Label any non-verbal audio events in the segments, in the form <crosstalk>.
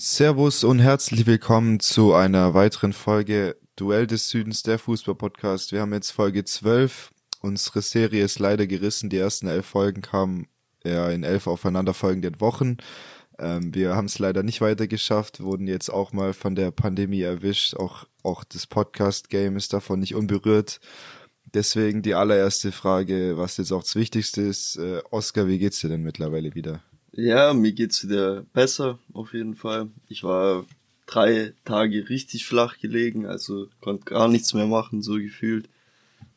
Servus und herzlich willkommen zu einer weiteren Folge Duell des Südens, der Fußball-Podcast. Wir haben jetzt Folge 12. Unsere Serie ist leider gerissen. Die ersten elf Folgen kamen ja in elf aufeinanderfolgenden Wochen. Ähm, wir haben es leider nicht weiter geschafft, wurden jetzt auch mal von der Pandemie erwischt. Auch, auch das Podcast-Game ist davon nicht unberührt. Deswegen die allererste Frage, was jetzt auch das Wichtigste ist. Äh, Oskar, wie geht's dir denn mittlerweile wieder? Ja, mir geht's wieder besser, auf jeden Fall. Ich war drei Tage richtig flach gelegen, also konnte gar nichts mehr machen, so gefühlt.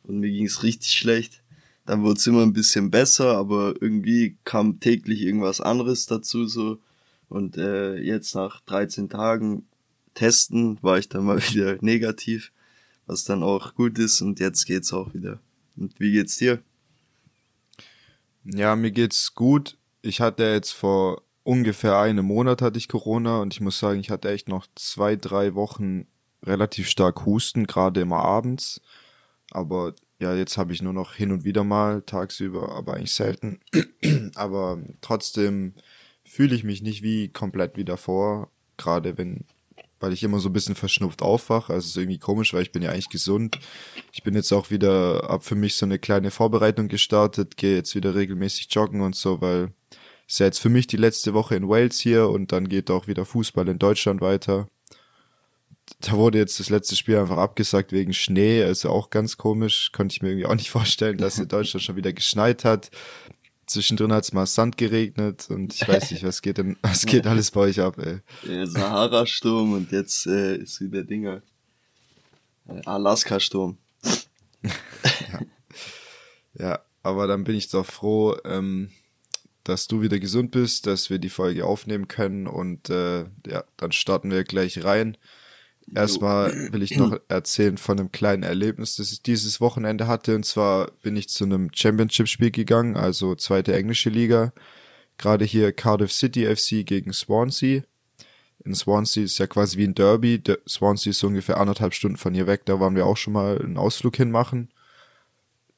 Und mir ging's richtig schlecht. Dann wurde es immer ein bisschen besser, aber irgendwie kam täglich irgendwas anderes dazu, so. Und äh, jetzt nach 13 Tagen Testen war ich dann mal <laughs> wieder negativ, was dann auch gut ist und jetzt geht's auch wieder. Und wie geht's dir? Ja, mir geht's gut. Ich hatte jetzt vor ungefähr einem Monat hatte ich Corona und ich muss sagen, ich hatte echt noch zwei, drei Wochen relativ stark Husten, gerade immer abends. Aber ja, jetzt habe ich nur noch hin und wieder mal tagsüber, aber eigentlich selten. <clears throat> aber trotzdem fühle ich mich nicht wie komplett wie davor, gerade wenn weil ich immer so ein bisschen verschnupft aufwache. Also ist irgendwie komisch, weil ich bin ja eigentlich gesund. Ich bin jetzt auch wieder ab für mich so eine kleine Vorbereitung gestartet, gehe jetzt wieder regelmäßig joggen und so, weil ist ja jetzt für mich die letzte Woche in Wales hier und dann geht auch wieder Fußball in Deutschland weiter. Da wurde jetzt das letzte Spiel einfach abgesagt wegen Schnee, also auch ganz komisch. Konnte ich mir irgendwie auch nicht <laughs> vorstellen, dass in Deutschland schon wieder geschneit hat. Zwischendrin hat es mal Sand geregnet und ich weiß nicht, was geht denn, <laughs> was geht alles bei euch ab, ey. Der Sahara-Sturm und jetzt äh, ist wieder Dinger. Äh, Alaska-Sturm. ja. <laughs> ja, aber dann bin ich doch froh, ähm, dass du wieder gesund bist, dass wir die Folge aufnehmen können und äh, ja, dann starten wir gleich rein. Erstmal will ich noch <clears throat> erzählen von einem kleinen Erlebnis, das ich dieses Wochenende hatte. Und zwar bin ich zu einem Championship-Spiel gegangen, also zweite englische Liga. Gerade hier Cardiff City FC gegen Swansea. In Swansea ist ja quasi wie ein Derby. Der Swansea ist so ungefähr anderthalb Stunden von hier weg. Da waren wir auch schon mal einen Ausflug hinmachen.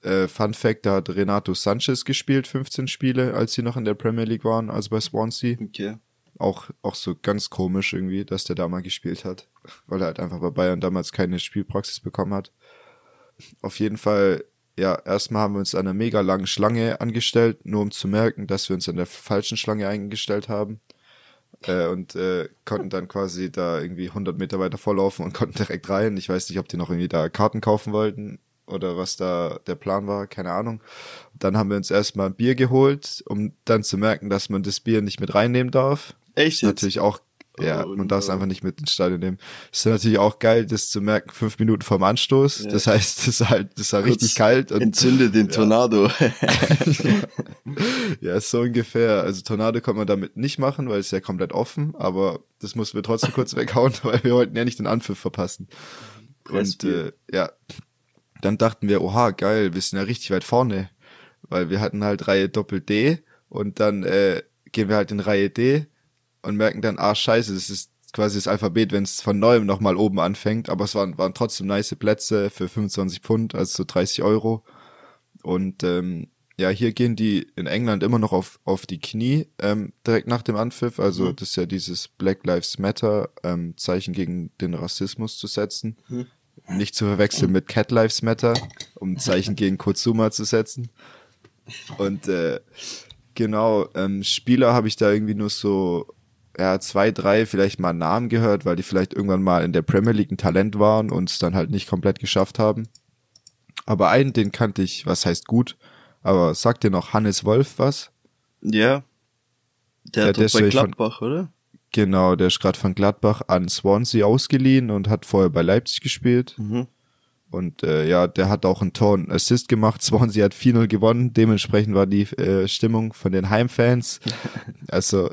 Äh, Fun Fact, da hat Renato Sanchez gespielt, 15 Spiele, als sie noch in der Premier League waren, also bei Swansea. Okay. Auch, auch so ganz komisch irgendwie, dass der da mal gespielt hat, weil er halt einfach bei Bayern damals keine Spielpraxis bekommen hat. Auf jeden Fall, ja, erstmal haben wir uns an einer mega langen Schlange angestellt, nur um zu merken, dass wir uns an der falschen Schlange eingestellt haben. Äh, und äh, konnten dann quasi da irgendwie 100 Meter weiter vorlaufen und konnten direkt rein. Ich weiß nicht, ob die noch irgendwie da Karten kaufen wollten oder was da der Plan war, keine Ahnung. Dann haben wir uns erstmal ein Bier geholt, um dann zu merken, dass man das Bier nicht mit reinnehmen darf. Echt? Jetzt? Natürlich auch, ja, oh, man darf es einfach nicht mit ins Stadion nehmen. ist natürlich auch geil, das zu merken, fünf Minuten vorm Anstoß. Ja. Das heißt, das ist halt, das war Kurz richtig kalt. Und, entzünde den <laughs> Tornado. <laughs> ja, so ungefähr. Also Tornado kann man damit nicht machen, weil es ja komplett offen, aber das mussten wir trotzdem kurz <laughs> weghauen, weil wir wollten ja nicht den Anpfiff verpassen. Und äh, ja, dann dachten wir, oha, geil, wir sind ja richtig weit vorne, weil wir hatten halt Reihe Doppel D und dann äh, gehen wir halt in Reihe D und merken dann, ah scheiße, das ist quasi das Alphabet, wenn es von neuem nochmal oben anfängt, aber es waren, waren trotzdem nice Plätze für 25 Pfund, also so 30 Euro. Und ähm, ja, hier gehen die in England immer noch auf, auf die Knie ähm, direkt nach dem Anpfiff. Also mhm. das ist ja dieses Black Lives Matter ähm, Zeichen gegen den Rassismus zu setzen. Mhm. Nicht zu verwechseln mit Cat Lives Matter, um ein Zeichen gegen Kurzuma zu setzen. Und äh, genau, ähm, Spieler habe ich da irgendwie nur so ja, zwei, drei vielleicht mal Namen gehört, weil die vielleicht irgendwann mal in der Premier League ein Talent waren und es dann halt nicht komplett geschafft haben. Aber einen, den kannte ich, was heißt gut, aber sagt dir noch Hannes Wolf was? Ja. Der, der hat bei Gladbach, von, oder? Genau, der ist gerade von Gladbach an Swansea ausgeliehen und hat vorher bei Leipzig gespielt. Mhm. Und äh, ja, der hat auch einen Tor und Assist gemacht. <laughs> Swansea hat 4-0 gewonnen. Dementsprechend war die äh, Stimmung von den Heimfans. <laughs> also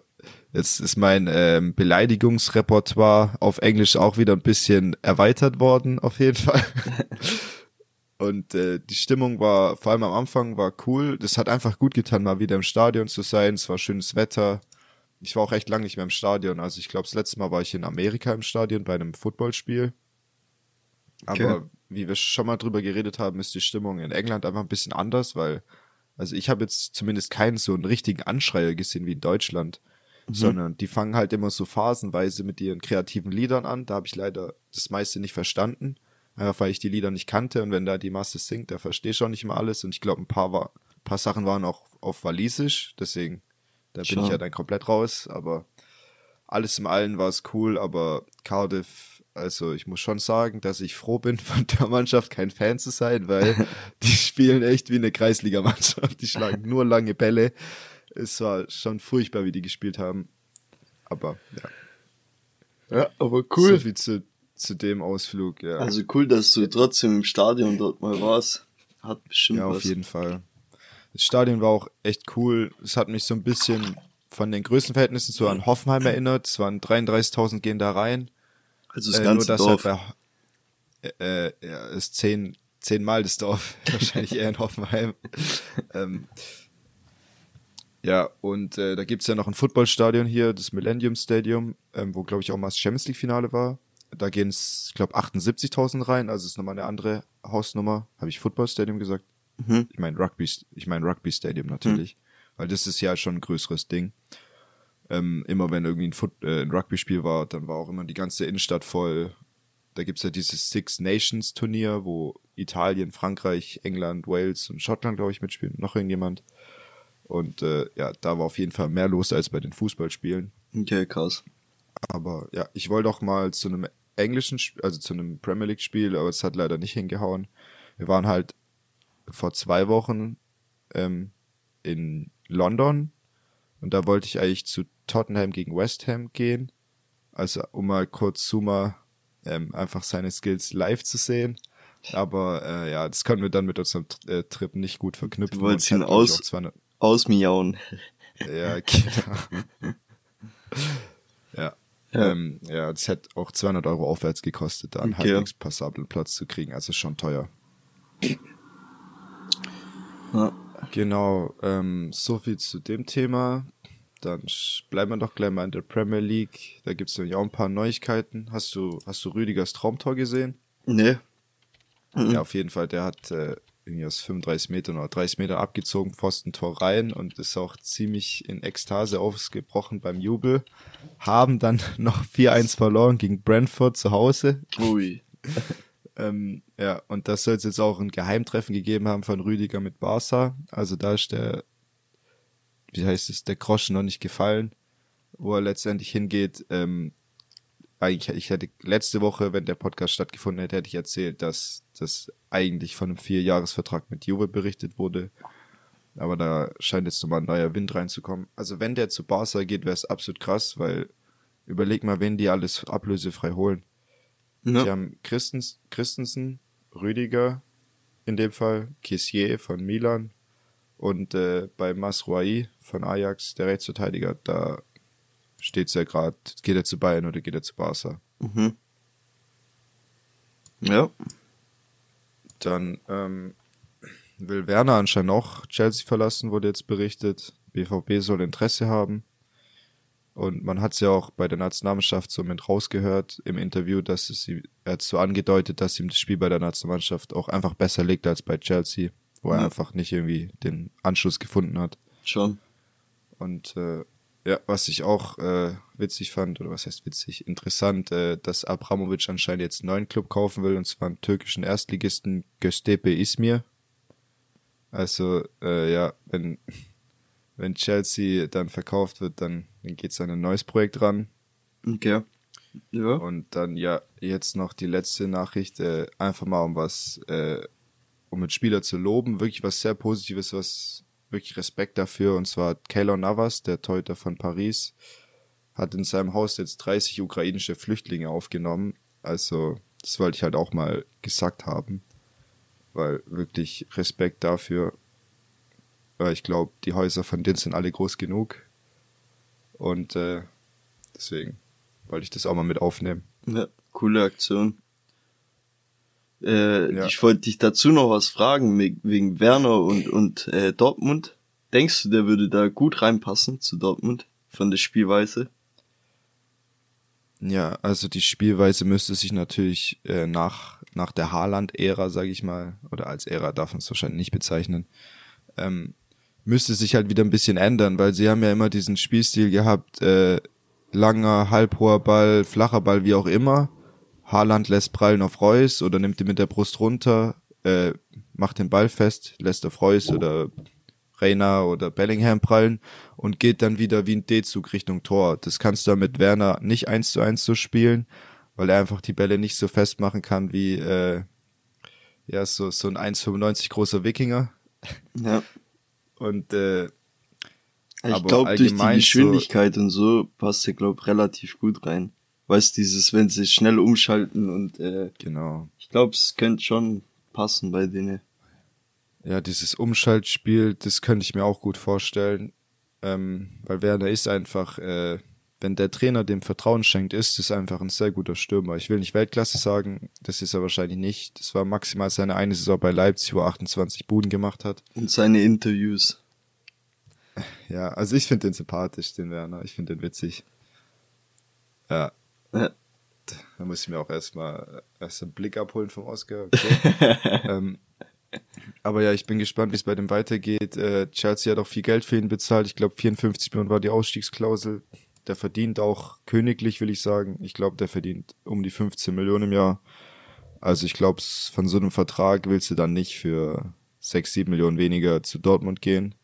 jetzt ist mein ähm, Beleidigungsrepertoire auf Englisch auch wieder ein bisschen erweitert worden, auf jeden Fall. <laughs> Und äh, die Stimmung war, vor allem am Anfang, war cool. Das hat einfach gut getan, mal wieder im Stadion zu sein. Es war schönes Wetter ich war auch echt lange nicht mehr im Stadion. Also ich glaube, das letzte Mal war ich in Amerika im Stadion bei einem Footballspiel. Okay. Aber wie wir schon mal drüber geredet haben, ist die Stimmung in England einfach ein bisschen anders, weil, also ich habe jetzt zumindest keinen so einen richtigen Anschreier gesehen wie in Deutschland. Mhm. sondern die fangen halt immer so phasenweise mit ihren kreativen Liedern an. Da habe ich leider das meiste nicht verstanden, einfach weil ich die Lieder nicht kannte und wenn da die Masse singt, da verstehe ich auch nicht immer alles und ich glaube, ein paar war, ein paar Sachen waren auch auf Walisisch, deswegen da bin ich ja dann komplett raus, aber alles im Allen war es cool, aber Cardiff, also ich muss schon sagen, dass ich froh bin, <laughs> von der Mannschaft kein Fan zu sein, weil <laughs> die spielen echt wie eine Kreisligamannschaft. Die schlagen nur lange Bälle. Es war schon furchtbar, wie die gespielt haben. Aber ja. Ja, aber cool. So viel zu, zu dem Ausflug, ja. Also cool, dass du trotzdem im Stadion dort mal warst. Hat bestimmt ja, was. auf jeden Fall. Das Stadion war auch echt cool. Es hat mich so ein bisschen von den Größenverhältnissen so an Hoffenheim erinnert. Es waren 33.000 gehen da rein. Also das äh, ganze nur, Dorf. Halt bei, äh, ja, ist zehn, zehnmal das Dorf. <laughs> Wahrscheinlich eher in Hoffenheim. ähm, ja, und äh, da gibt's ja noch ein Footballstadion hier, das Millennium Stadium, ähm, wo, glaube ich, auch mal das Champions League-Finale war. Da gehen es, ich glaube, 78.000 rein, also ist nochmal eine andere Hausnummer. Habe ich Football-Stadium gesagt? Mhm. Ich meine Rugby, ich meine Rugby Stadium natürlich, mhm. weil das ist ja schon ein größeres Ding. Ähm, immer wenn irgendwie ein, Foot, äh, ein Rugby-Spiel war, dann war auch immer die ganze Innenstadt voll. Da gibt's ja dieses Six Nations Turnier, wo Italien, Frankreich, England, Wales und Schottland, glaube ich, mitspielen. Noch irgendjemand. Und äh, ja, da war auf jeden Fall mehr los als bei den Fußballspielen. Okay, krass. Aber ja, ich wollte auch mal zu einem englischen, also zu einem Premier League Spiel, aber es hat leider nicht hingehauen. Wir waren halt vor zwei Wochen ähm, in London und da wollte ich eigentlich zu Tottenham gegen West Ham gehen. Also um mal kurz Zuma ähm, einfach seine Skills live zu sehen. Aber äh, ja, das können wir dann mit unserem äh, Trip nicht gut verknüpfen. Du wolltest ihn aus, ausmiauen. Ja, genau. ja. Ja. Ähm, ja, das hätte auch 200 Euro aufwärts gekostet, da einen okay. halbwegs passablen Platz zu kriegen. Also schon teuer. Ja. Genau, ähm, so viel zu dem Thema. Dann bleiben wir doch gleich mal in der Premier League. Da gibt es nämlich auch ein paar Neuigkeiten. Hast du, hast du Rüdigers Traumtor gesehen? Nee. Mhm. Ja, auf jeden Fall. Der hat äh, irgendwie aus 35 Metern oder 30 Metern abgezogen, Pfostentor rein und ist auch ziemlich in Ekstase ausgebrochen beim Jubel. Haben dann <laughs> noch 4-1 verloren gegen Brentford zu Hause. Ui. <laughs> Ähm, ja, und das soll es jetzt auch ein Geheimtreffen gegeben haben von Rüdiger mit Barca. Also da ist der, wie heißt es, der Groschen noch nicht gefallen, wo er letztendlich hingeht. Ähm, eigentlich, ich hätte letzte Woche, wenn der Podcast stattgefunden hätte, hätte ich erzählt, dass das eigentlich von einem Vierjahresvertrag mit Juve berichtet wurde. Aber da scheint jetzt nochmal ein neuer Wind reinzukommen. Also wenn der zu Barca geht, wäre es absolut krass, weil überleg mal, wen die alles ablösefrei holen. Ja. Die haben Christens, Christensen, Rüdiger, in dem Fall, Kissier von Milan und äh, bei Masrouai von Ajax, der Rechtsverteidiger, da steht es ja gerade, geht er zu Bayern oder geht er zu Barca. Mhm. Ja. Dann ähm, will Werner anscheinend auch Chelsea verlassen, wurde jetzt berichtet. BVB soll Interesse haben. Und man hat es ja auch bei der Nationalmannschaft so mit rausgehört im Interview, dass es sie, er hat so angedeutet, dass ihm das Spiel bei der Nationalmannschaft auch einfach besser liegt als bei Chelsea, wo ja. er einfach nicht irgendwie den Anschluss gefunden hat. Schon. Und äh, ja, was ich auch äh, witzig fand, oder was heißt witzig, interessant, äh, dass Abramovic anscheinend jetzt einen neuen Club kaufen will, und zwar einen türkischen Erstligisten Göztepe Izmir. Also, äh, ja, wenn <laughs> wenn Chelsea dann verkauft wird, dann, dann geht es an ein neues Projekt ran. Okay. Ja. Und dann ja, jetzt noch die letzte Nachricht, äh, einfach mal um was, äh, um mit Spieler zu loben, wirklich was sehr Positives, was wirklich Respekt dafür, und zwar Keylor Navas, der Teuter von Paris, hat in seinem Haus jetzt 30 ukrainische Flüchtlinge aufgenommen. Also, das wollte ich halt auch mal gesagt haben, weil wirklich Respekt dafür weil ich glaube, die Häuser von denen sind alle groß genug. Und äh, deswegen wollte ich das auch mal mit aufnehmen. Ja, coole Aktion. Äh, ja. Ich wollte dich dazu noch was fragen, wegen Werner und, und äh, Dortmund. Denkst du, der würde da gut reinpassen zu Dortmund von der Spielweise? Ja, also die Spielweise müsste sich natürlich äh, nach, nach der Haaland-Ära, sage ich mal, oder als Ära darf man es wahrscheinlich nicht bezeichnen, ähm, müsste sich halt wieder ein bisschen ändern, weil sie haben ja immer diesen Spielstil gehabt, äh, langer, halbhoher Ball, flacher Ball, wie auch immer. Haaland lässt prallen auf Reus oder nimmt ihn mit der Brust runter, äh, macht den Ball fest, lässt auf Reus oder Reina oder Bellingham prallen und geht dann wieder wie ein D-Zug Richtung Tor. Das kannst du mit Werner nicht eins zu eins so spielen, weil er einfach die Bälle nicht so festmachen kann wie äh, ja so so ein 1,95 großer Wikinger. Ja. Und äh, ich glaube, durch die Geschwindigkeit so, und so passt er, glaube relativ gut rein. Weißt dieses, wenn sie schnell umschalten und äh, genau. Ich glaube, es könnte schon passen bei denen. Ja, dieses Umschaltspiel, das könnte ich mir auch gut vorstellen. Ähm, weil Werner ist einfach, äh, wenn der Trainer dem Vertrauen schenkt, ist es einfach ein sehr guter Stürmer. Ich will nicht Weltklasse sagen, das ist er wahrscheinlich nicht. Das war maximal seine eine Saison bei Leipzig, wo er 28 Buden gemacht hat. Und seine Interviews. Ja, also ich finde den sympathisch, den Werner. Ich finde den witzig. Ja. Ja. Da muss ich mir auch erstmal erst einen Blick abholen vom Oscar. Okay. <laughs> ähm, aber ja, ich bin gespannt, wie es bei dem weitergeht. Äh, Chelsea hat auch viel Geld für ihn bezahlt. Ich glaube, 54 Millionen war die Ausstiegsklausel. Der verdient auch königlich, will ich sagen. Ich glaube, der verdient um die 15 Millionen im Jahr. Also ich glaube, von so einem Vertrag willst du dann nicht für 6, 7 Millionen weniger zu Dortmund gehen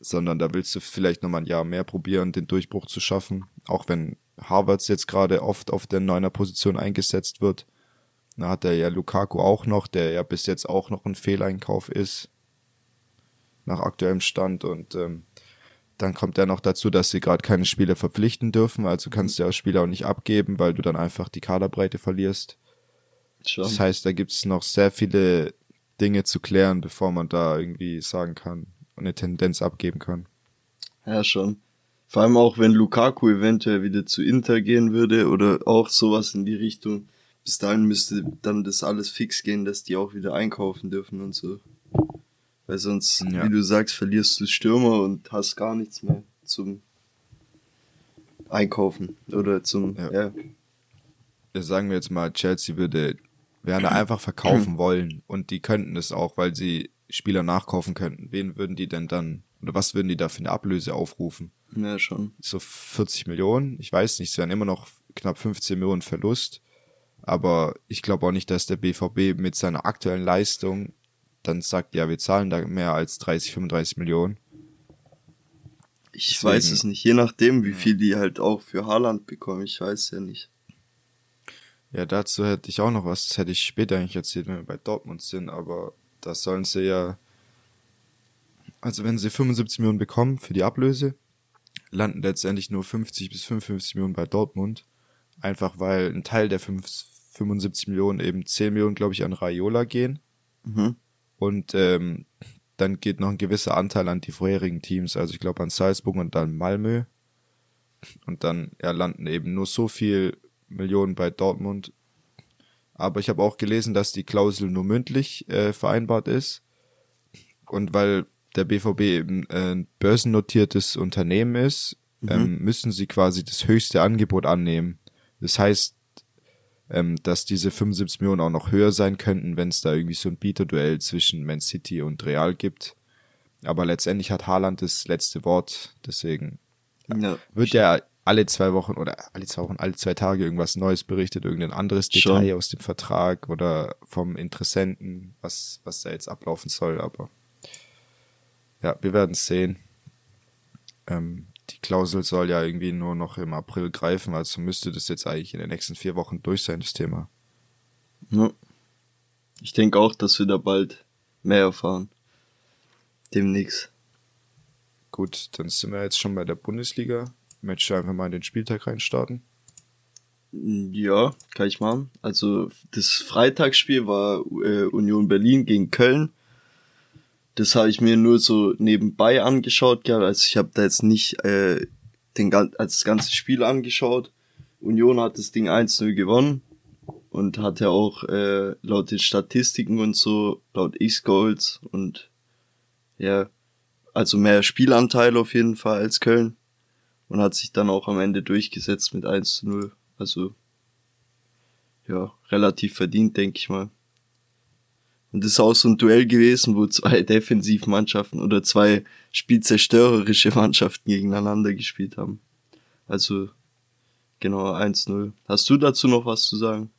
sondern da willst du vielleicht nochmal ein Jahr mehr probieren, den Durchbruch zu schaffen. Auch wenn Harvards jetzt gerade oft auf der neuner Position eingesetzt wird. Da hat er ja Lukaku auch noch, der ja bis jetzt auch noch ein Fehleinkauf ist. Nach aktuellem Stand. Und ähm, dann kommt ja noch dazu, dass sie gerade keine Spieler verpflichten dürfen. Also kannst du ja Spieler auch nicht abgeben, weil du dann einfach die Kaderbreite verlierst. Schon. Das heißt, da gibt es noch sehr viele Dinge zu klären, bevor man da irgendwie sagen kann, eine Tendenz abgeben kann. Ja, schon. Vor allem auch, wenn Lukaku eventuell wieder zu Inter gehen würde oder auch sowas in die Richtung. Bis dahin müsste dann das alles fix gehen, dass die auch wieder einkaufen dürfen und so. Weil sonst, ja. wie du sagst, verlierst du Stürmer und hast gar nichts mehr zum Einkaufen oder zum, ja. ja. ja sagen wir jetzt mal, Chelsea würde Werner einfach verkaufen <clears throat> wollen und die könnten es auch, weil sie Spieler nachkaufen könnten, wen würden die denn dann, oder was würden die da für eine Ablöse aufrufen? Ja, schon. So 40 Millionen? Ich weiß nicht, es wären immer noch knapp 15 Millionen Verlust. Aber ich glaube auch nicht, dass der BVB mit seiner aktuellen Leistung dann sagt, ja, wir zahlen da mehr als 30, 35 Millionen. Ich Deswegen, weiß es nicht, je nachdem, wie viel die halt auch für Haaland bekommen, ich weiß ja nicht. Ja, dazu hätte ich auch noch was, das hätte ich später eigentlich erzählt, wenn wir bei Dortmund sind, aber das sollen sie ja, also wenn sie 75 Millionen bekommen für die Ablöse, landen letztendlich nur 50 bis 55 Millionen bei Dortmund. Einfach weil ein Teil der 75 Millionen eben 10 Millionen, glaube ich, an Raiola gehen. Mhm. Und ähm, dann geht noch ein gewisser Anteil an die vorherigen Teams, also ich glaube an Salzburg und dann Malmö. Und dann ja, landen eben nur so viel Millionen bei Dortmund aber ich habe auch gelesen, dass die Klausel nur mündlich äh, vereinbart ist. Und weil der BVB eben äh, ein börsennotiertes Unternehmen ist, mhm. ähm, müssen sie quasi das höchste Angebot annehmen. Das heißt, ähm, dass diese 75 Millionen auch noch höher sein könnten, wenn es da irgendwie so ein Bieterduell zwischen Man City und Real gibt. Aber letztendlich hat Haaland das letzte Wort, deswegen ja, wird ja alle zwei Wochen oder alle zwei Wochen, alle zwei Tage irgendwas Neues berichtet, irgendein anderes Detail Schon. aus dem Vertrag oder vom Interessenten, was, was da jetzt ablaufen soll, aber ja, wir werden es sehen. Ähm, die Klausel soll ja irgendwie nur noch im April greifen, also müsste das jetzt eigentlich in den nächsten vier Wochen durch sein, das Thema. Ja. Ich denke auch, dass wir da bald mehr erfahren. Demnächst. Gut, dann sind wir jetzt schon bei der Bundesliga. Möchtest du einfach mal in den Spieltag reinstarten? Ja, kann ich machen. Also das Freitagsspiel war äh, Union Berlin gegen Köln. Das habe ich mir nur so nebenbei angeschaut, ja. Also ich habe da jetzt nicht äh, den, als das ganze Spiel angeschaut. Union hat das Ding 1-0 gewonnen und hatte auch äh, laut den Statistiken und so, laut X-Goals und ja, also mehr Spielanteil auf jeden Fall als Köln und hat sich dann auch am Ende durchgesetzt mit 1 zu 0. Also ja, relativ verdient, denke ich mal. Und das ist auch so ein Duell gewesen, wo zwei <laughs> Defensivmannschaften oder zwei spielzerstörerische <laughs> Mannschaften gegeneinander gespielt haben. Also genau 1-0. Hast du dazu noch was zu sagen?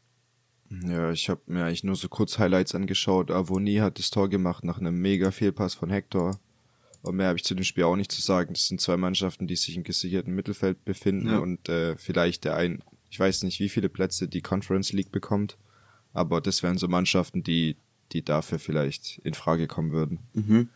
Ja, ich habe mir eigentlich nur so kurz Highlights angeschaut. Avoni hat das Tor gemacht nach einem mega Fehlpass von Hector. Und mehr habe ich zu dem Spiel auch nicht zu sagen. Das sind zwei Mannschaften, die sich im gesicherten Mittelfeld befinden ja. und äh, vielleicht der ein, ich weiß nicht, wie viele Plätze die Conference League bekommt, aber das wären so Mannschaften, die, die dafür vielleicht in Frage kommen würden. Mhm.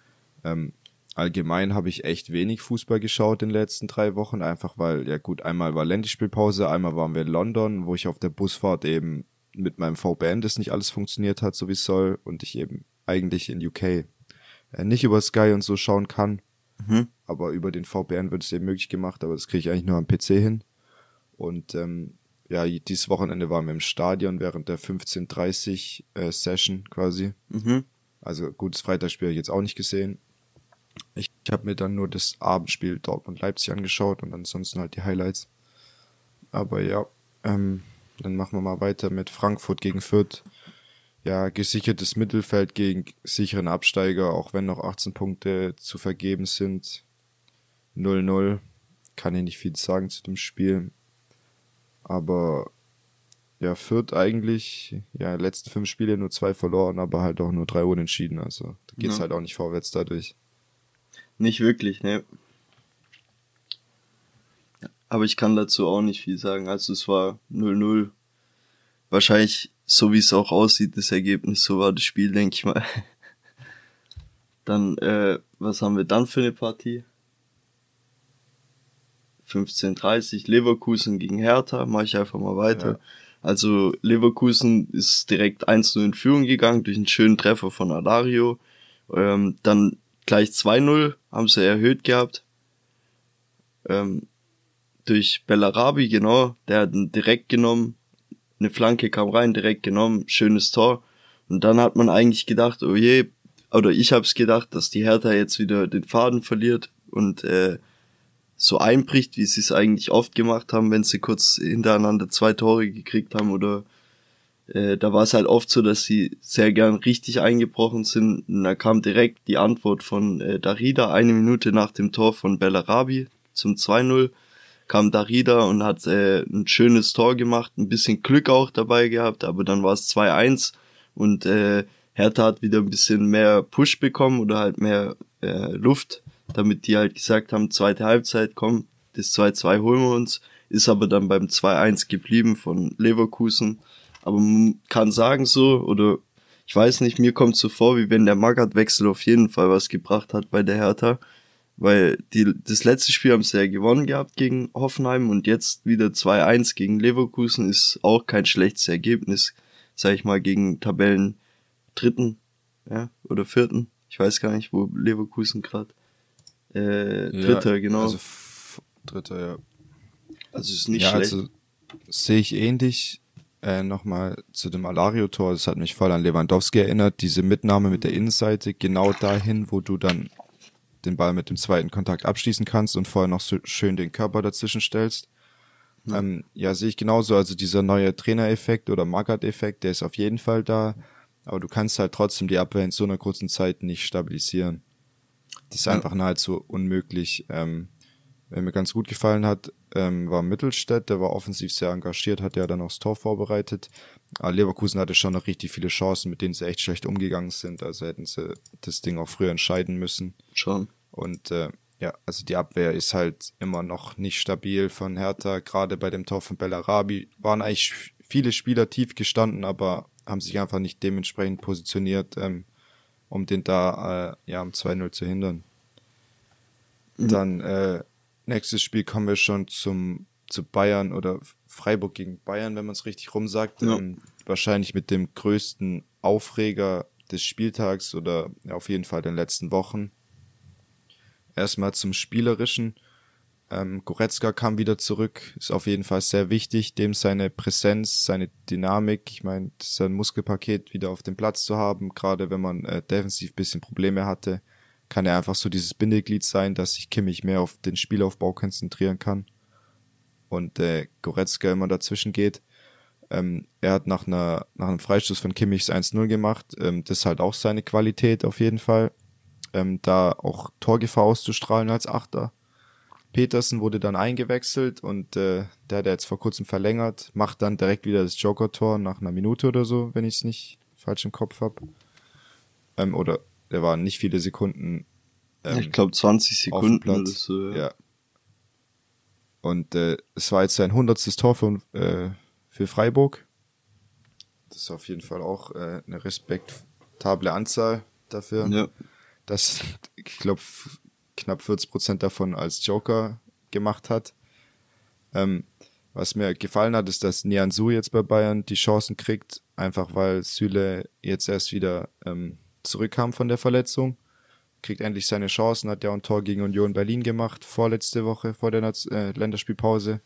Ähm, allgemein habe ich echt wenig Fußball geschaut in den letzten drei Wochen, einfach weil, ja gut, einmal war Länderspielpause, einmal waren wir in London, wo ich auf der Busfahrt eben mit meinem VPN das nicht alles funktioniert hat, so wie es soll, und ich eben eigentlich in UK äh, nicht über Sky und so schauen kann. Mhm. Aber über den VPN wird es eben möglich gemacht, aber das kriege ich eigentlich nur am PC hin. Und ähm, ja, dieses Wochenende waren wir im Stadion während der 15.30 äh, Session quasi. Mhm. Also gutes Freitagsspiel habe ich jetzt auch nicht gesehen. Ich, ich habe mir dann nur das Abendspiel Dortmund-Leipzig angeschaut und ansonsten halt die Highlights. Aber ja, ähm, dann machen wir mal weiter mit Frankfurt gegen Fürth ja, gesichertes Mittelfeld gegen sicheren Absteiger, auch wenn noch 18 Punkte zu vergeben sind. 0-0. Kann ich nicht viel sagen zu dem Spiel. Aber ja, Fürth eigentlich, ja, letzten fünf Spiele nur zwei verloren, aber halt auch nur drei unentschieden. Also da geht's ja. halt auch nicht vorwärts dadurch. Nicht wirklich, ne. Aber ich kann dazu auch nicht viel sagen. Also es war 0-0. Wahrscheinlich so wie es auch aussieht, das Ergebnis, so war das Spiel, denke ich mal. <laughs> Dann, äh, was haben wir dann für eine Partie? 15.30 Leverkusen gegen Hertha, mache ich einfach mal weiter. Ja. Also Leverkusen ist direkt 1-0 in Führung gegangen durch einen schönen Treffer von Alario. Ähm, dann gleich 2-0 haben sie erhöht gehabt. Ähm, durch Bellarabi, genau, der hat ihn direkt genommen, eine Flanke kam rein, direkt genommen, schönes Tor. Und dann hat man eigentlich gedacht, oh je, oder ich hab's gedacht, dass die Hertha jetzt wieder den Faden verliert und äh, so einbricht, wie sie es eigentlich oft gemacht haben, wenn sie kurz hintereinander zwei Tore gekriegt haben oder äh, da war es halt oft so, dass sie sehr gern richtig eingebrochen sind. Und da kam direkt die Antwort von äh, Darida eine Minute nach dem Tor von Bellarabi zum 2-0 kam Darida und hat äh, ein schönes Tor gemacht, ein bisschen Glück auch dabei gehabt, aber dann war es 2-1 und äh, Hertha hat wieder ein bisschen mehr Push bekommen oder halt mehr äh, Luft, damit die halt gesagt haben, zweite Halbzeit, komm, das 2-2 holen wir uns, ist aber dann beim 2-1 geblieben von Leverkusen. Aber man kann sagen so, oder ich weiß nicht, mir kommt so vor, wie wenn der Magath-Wechsel auf jeden Fall was gebracht hat bei der Hertha. Weil die, das letzte Spiel haben sie ja gewonnen gehabt gegen Hoffenheim und jetzt wieder 2-1 gegen Leverkusen ist auch kein schlechtes Ergebnis, sag ich mal, gegen Tabellen dritten, ja, oder vierten. Ich weiß gar nicht, wo Leverkusen gerade. Äh, dritter, ja, genau. Also dritter, ja. Also ist nicht ja, schlecht. Also sehe ich ähnlich. Äh, Nochmal zu dem Alario-Tor, das hat mich voll an Lewandowski erinnert, diese Mitnahme mit der Innenseite, genau dahin, wo du dann den Ball mit dem zweiten Kontakt abschließen kannst und vorher noch so schön den Körper dazwischen stellst. Ja, ähm, ja sehe ich genauso. Also dieser neue Trainereffekt oder Magath-Effekt, der ist auf jeden Fall da. Aber du kannst halt trotzdem die Abwehr in so einer kurzen Zeit nicht stabilisieren. Das ist einfach nahezu unmöglich. Ähm, wer mir ganz gut gefallen hat, ähm, war Mittelstädt, der war offensiv sehr engagiert, hat ja dann auch das Tor vorbereitet. Aber Leverkusen hatte schon noch richtig viele Chancen, mit denen sie echt schlecht umgegangen sind. Also hätten sie das Ding auch früher entscheiden müssen. Schon. Und äh, ja, also die Abwehr ist halt immer noch nicht stabil von Hertha. Gerade bei dem Tor von Bellarabi waren eigentlich viele Spieler tief gestanden, aber haben sich einfach nicht dementsprechend positioniert, ähm, um den da äh, ja am 2-0 zu hindern. Mhm. Dann äh, nächstes Spiel kommen wir schon zum zu Bayern oder Freiburg gegen Bayern, wenn man es richtig rumsagt. Ja. Ähm, wahrscheinlich mit dem größten Aufreger des Spieltags oder ja, auf jeden Fall den letzten Wochen. Erstmal zum Spielerischen. Ähm, Goretzka kam wieder zurück, ist auf jeden Fall sehr wichtig, dem seine Präsenz, seine Dynamik, ich meine, sein Muskelpaket wieder auf dem Platz zu haben, gerade wenn man äh, defensiv bisschen Probleme hatte, kann er einfach so dieses Bindeglied sein, dass sich Kimmich mehr auf den Spielaufbau konzentrieren kann und äh, Goretzka immer dazwischen geht. Ähm, er hat nach, einer, nach einem Freistoß von Kimmichs 1-0 gemacht. Ähm, das ist halt auch seine Qualität auf jeden Fall. Ähm, da auch Torgefahr auszustrahlen als Achter. Petersen wurde dann eingewechselt und äh, der hat jetzt vor kurzem verlängert, macht dann direkt wieder das Joker-Tor nach einer Minute oder so, wenn ich es nicht falsch im Kopf habe. Ähm, oder der war nicht viele Sekunden. Ähm, ich glaube 20 Sekunden oder so. Ja. ja. Und äh, es war jetzt sein hundertstes Tor für, äh, für Freiburg. Das ist auf jeden Fall auch äh, eine respektable Anzahl dafür. Ja. Das, <laughs> ich glaube, knapp 40 Prozent davon als Joker gemacht hat. Ähm, was mir gefallen hat, ist, dass Nian Su jetzt bei Bayern die Chancen kriegt, einfach weil Süle jetzt erst wieder ähm, zurückkam von der Verletzung kriegt endlich seine Chancen, hat ja ein Tor gegen Union Berlin gemacht, vorletzte Woche, vor der äh, Länderspielpause.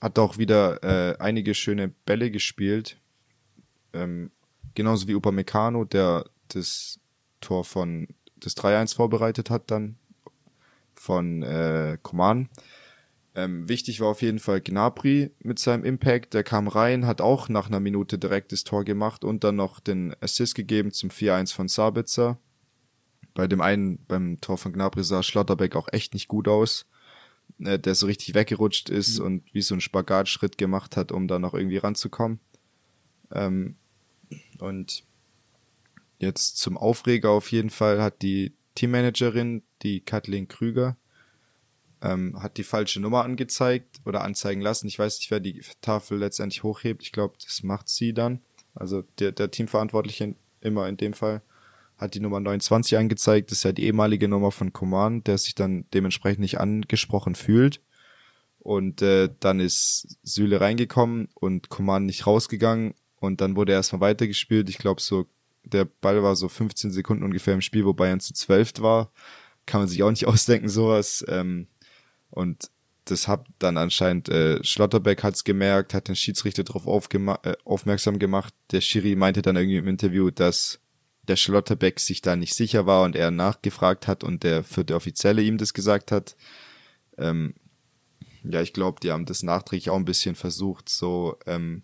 Hat auch wieder äh, einige schöne Bälle gespielt. Ähm, genauso wie Upamecano, der das Tor von das 3-1 vorbereitet hat dann von äh, Coman. Ähm, wichtig war auf jeden Fall Gnabry mit seinem Impact. Der kam rein, hat auch nach einer Minute direkt das Tor gemacht und dann noch den Assist gegeben zum 4-1 von Sabitzer. Bei dem einen, beim Tor von Gnabry sah Schlotterbeck auch echt nicht gut aus, äh, der so richtig weggerutscht ist mhm. und wie so einen Spagatschritt gemacht hat, um da noch irgendwie ranzukommen. Ähm, und jetzt zum Aufreger auf jeden Fall hat die Teammanagerin, die Kathleen Krüger, ähm, hat die falsche Nummer angezeigt oder anzeigen lassen. Ich weiß nicht, wer die Tafel letztendlich hochhebt. Ich glaube, das macht sie dann. Also der, der Teamverantwortliche immer in dem Fall hat die Nummer 29 angezeigt. Das ist ja die ehemalige Nummer von Command, der sich dann dementsprechend nicht angesprochen fühlt. Und äh, dann ist Süle reingekommen und Command nicht rausgegangen. Und dann wurde erstmal weitergespielt. Ich glaube, so der Ball war so 15 Sekunden ungefähr im Spiel, wo Bayern zu 12 war. Kann man sich auch nicht <laughs> ausdenken, sowas. Ähm, und das hat dann anscheinend äh, Schlotterbeck hat's gemerkt, hat den Schiedsrichter darauf äh, aufmerksam gemacht. Der Schiri meinte dann irgendwie im Interview, dass der Schlotterbeck sich da nicht sicher war und er nachgefragt hat und der vierte Offizielle ihm das gesagt hat. Ähm, ja, ich glaube, die haben das nachträglich auch ein bisschen versucht, so ähm,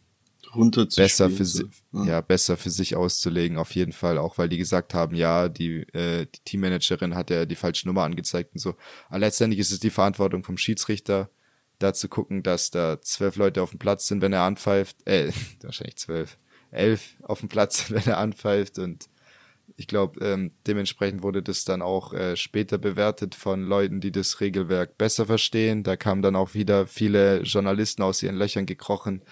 besser für so. ja. ja. besser für sich auszulegen, auf jeden Fall, auch weil die gesagt haben, ja, die, äh, die Teammanagerin hat ja die falsche Nummer angezeigt und so. Aber letztendlich ist es die Verantwortung vom Schiedsrichter, da zu gucken, dass da zwölf Leute auf dem Platz sind, wenn er anpfeift, äh, <laughs> wahrscheinlich zwölf, elf auf dem Platz, <laughs> wenn er anpfeift und ich glaube, ähm, dementsprechend wurde das dann auch äh, später bewertet von Leuten, die das Regelwerk besser verstehen. Da kamen dann auch wieder viele Journalisten aus ihren Löchern gekrochen,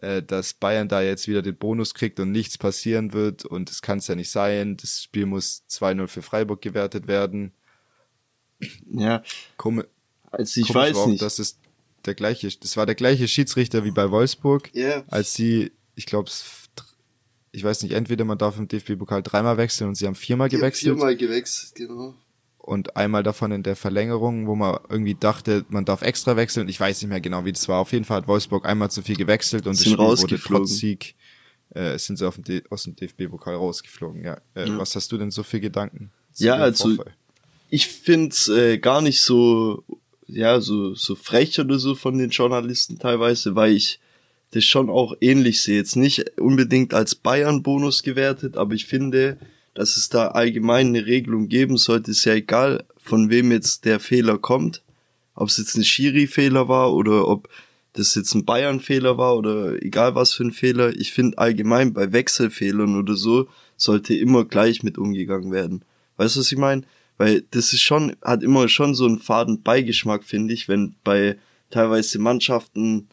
äh, dass Bayern da jetzt wieder den Bonus kriegt und nichts passieren wird. Und das kann es ja nicht sein. Das Spiel muss 2-0 für Freiburg gewertet werden. Ja. Komm, also ich weiß auch, nicht. Das ist der gleiche, das war der gleiche Schiedsrichter wie bei Wolfsburg, yeah. als sie, ich glaube, ich weiß nicht, entweder man darf im DFB-Pokal dreimal wechseln und sie haben viermal gewechselt. Viermal gewechselt, genau. Und einmal davon in der Verlängerung, wo man irgendwie dachte, man darf extra wechseln. Ich weiß nicht mehr genau, wie das war. Auf jeden Fall hat Wolfsburg einmal zu viel gewechselt und sind das Spiel wurde trotz Sieg äh, sind sie auf dem aus dem DFB-Pokal rausgeflogen. Ja. Äh, ja. Was hast du denn so für Gedanken? Ja, also Vorfall? ich find's äh, gar nicht so ja so so frech oder so von den Journalisten teilweise, weil ich das schon auch ähnlich sehe. Jetzt nicht unbedingt als Bayern-Bonus gewertet, aber ich finde, dass es da allgemein eine Regelung geben sollte. Ist ja egal, von wem jetzt der Fehler kommt. Ob es jetzt ein Schiri-Fehler war oder ob das jetzt ein Bayern-Fehler war oder egal was für ein Fehler. Ich finde allgemein bei Wechselfehlern oder so sollte immer gleich mit umgegangen werden. Weißt du, was ich meine? Weil das ist schon, hat immer schon so einen faden Beigeschmack, finde ich, wenn bei teilweise Mannschaften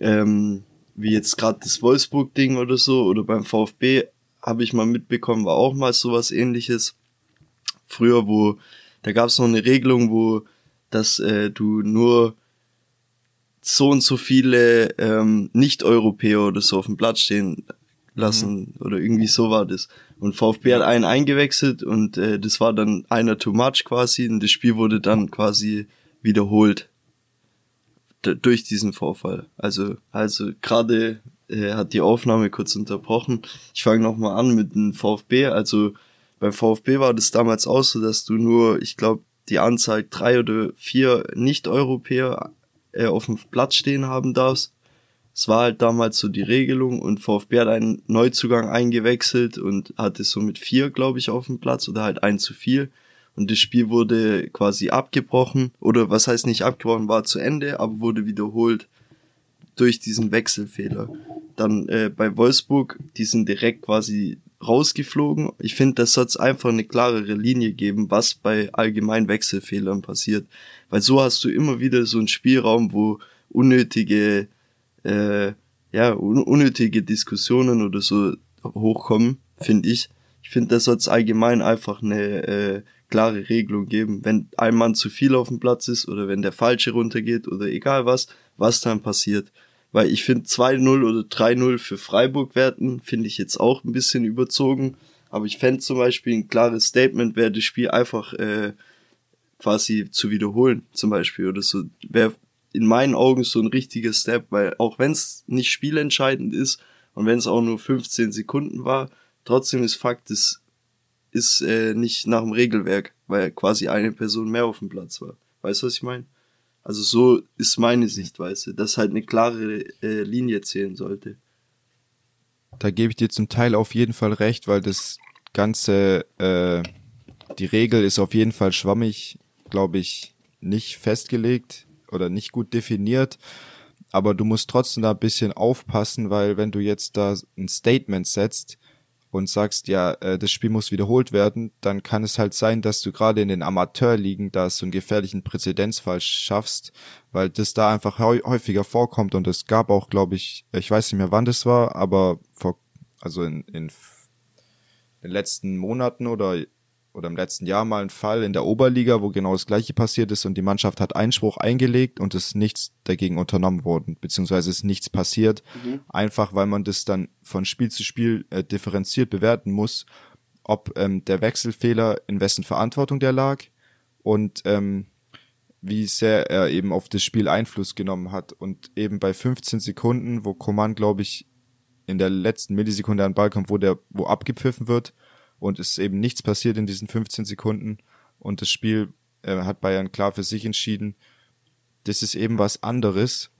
ähm, wie jetzt gerade das Wolfsburg-Ding oder so, oder beim VfB habe ich mal mitbekommen, war auch mal sowas ähnliches. Früher, wo, da gab es noch eine Regelung, wo dass äh, du nur so und so viele ähm, Nicht-Europäer oder so auf dem Platz stehen lassen mhm. oder irgendwie so war das. Und VfB hat einen eingewechselt und äh, das war dann einer too much quasi und das Spiel wurde dann quasi wiederholt durch diesen Vorfall. Also, also gerade äh, hat die Aufnahme kurz unterbrochen. Ich fange nochmal an mit dem VfB. Also beim VfB war das damals auch so, dass du nur, ich glaube, die Anzahl drei oder vier Nicht-Europäer äh, auf dem Platz stehen haben darfst. es war halt damals so die Regelung und VfB hat einen Neuzugang eingewechselt und hatte so mit vier, glaube ich, auf dem Platz oder halt ein zu viel. Und das Spiel wurde quasi abgebrochen oder was heißt nicht abgebrochen, war zu Ende, aber wurde wiederholt durch diesen Wechselfehler. Dann äh, bei Wolfsburg, die sind direkt quasi rausgeflogen. Ich finde, das soll einfach eine klarere Linie geben, was bei allgemeinen Wechselfehlern passiert. Weil so hast du immer wieder so einen Spielraum, wo unnötige äh, ja, un unnötige Diskussionen oder so hochkommen, finde ich. Ich finde, da soll es allgemein einfach eine äh, klare Regelung geben. Wenn ein Mann zu viel auf dem Platz ist oder wenn der Falsche runtergeht oder egal was, was dann passiert. Weil ich finde 2-0 oder 3-0 für Freiburg werten, finde ich jetzt auch ein bisschen überzogen. Aber ich fände zum Beispiel ein klares Statement wäre das Spiel einfach äh, quasi zu wiederholen, zum Beispiel. Oder so. Wäre in meinen Augen so ein richtiger Step, weil auch wenn es nicht spielentscheidend ist und wenn es auch nur 15 Sekunden war, trotzdem ist Fakt, es ist äh, nicht nach dem Regelwerk, weil quasi eine Person mehr auf dem Platz war. Weißt du, was ich meine? Also so ist meine Sichtweise, dass halt eine klare äh, Linie zählen sollte. Da gebe ich dir zum Teil auf jeden Fall recht, weil das ganze, äh, die Regel ist auf jeden Fall schwammig, glaube ich, nicht festgelegt oder nicht gut definiert. Aber du musst trotzdem da ein bisschen aufpassen, weil wenn du jetzt da ein Statement setzt und sagst, ja, äh, das Spiel muss wiederholt werden, dann kann es halt sein, dass du gerade in den Amateurligen da so einen gefährlichen Präzedenzfall schaffst, weil das da einfach häufiger vorkommt. Und es gab auch, glaube ich, ich weiß nicht mehr wann das war, aber vor, also in, in den letzten Monaten oder oder im letzten Jahr mal ein Fall in der Oberliga, wo genau das gleiche passiert ist und die Mannschaft hat Einspruch eingelegt und es nichts dagegen unternommen worden, beziehungsweise ist nichts passiert, mhm. einfach weil man das dann von Spiel zu Spiel äh, differenziert bewerten muss, ob ähm, der Wechselfehler in wessen Verantwortung der lag und ähm, wie sehr er eben auf das Spiel Einfluss genommen hat. Und eben bei 15 Sekunden, wo Coman, glaube ich, in der letzten Millisekunde an den Ball kommt, wo der, wo abgepfiffen wird, und es ist eben nichts passiert in diesen 15 Sekunden und das Spiel äh, hat Bayern klar für sich entschieden. Das ist eben was anderes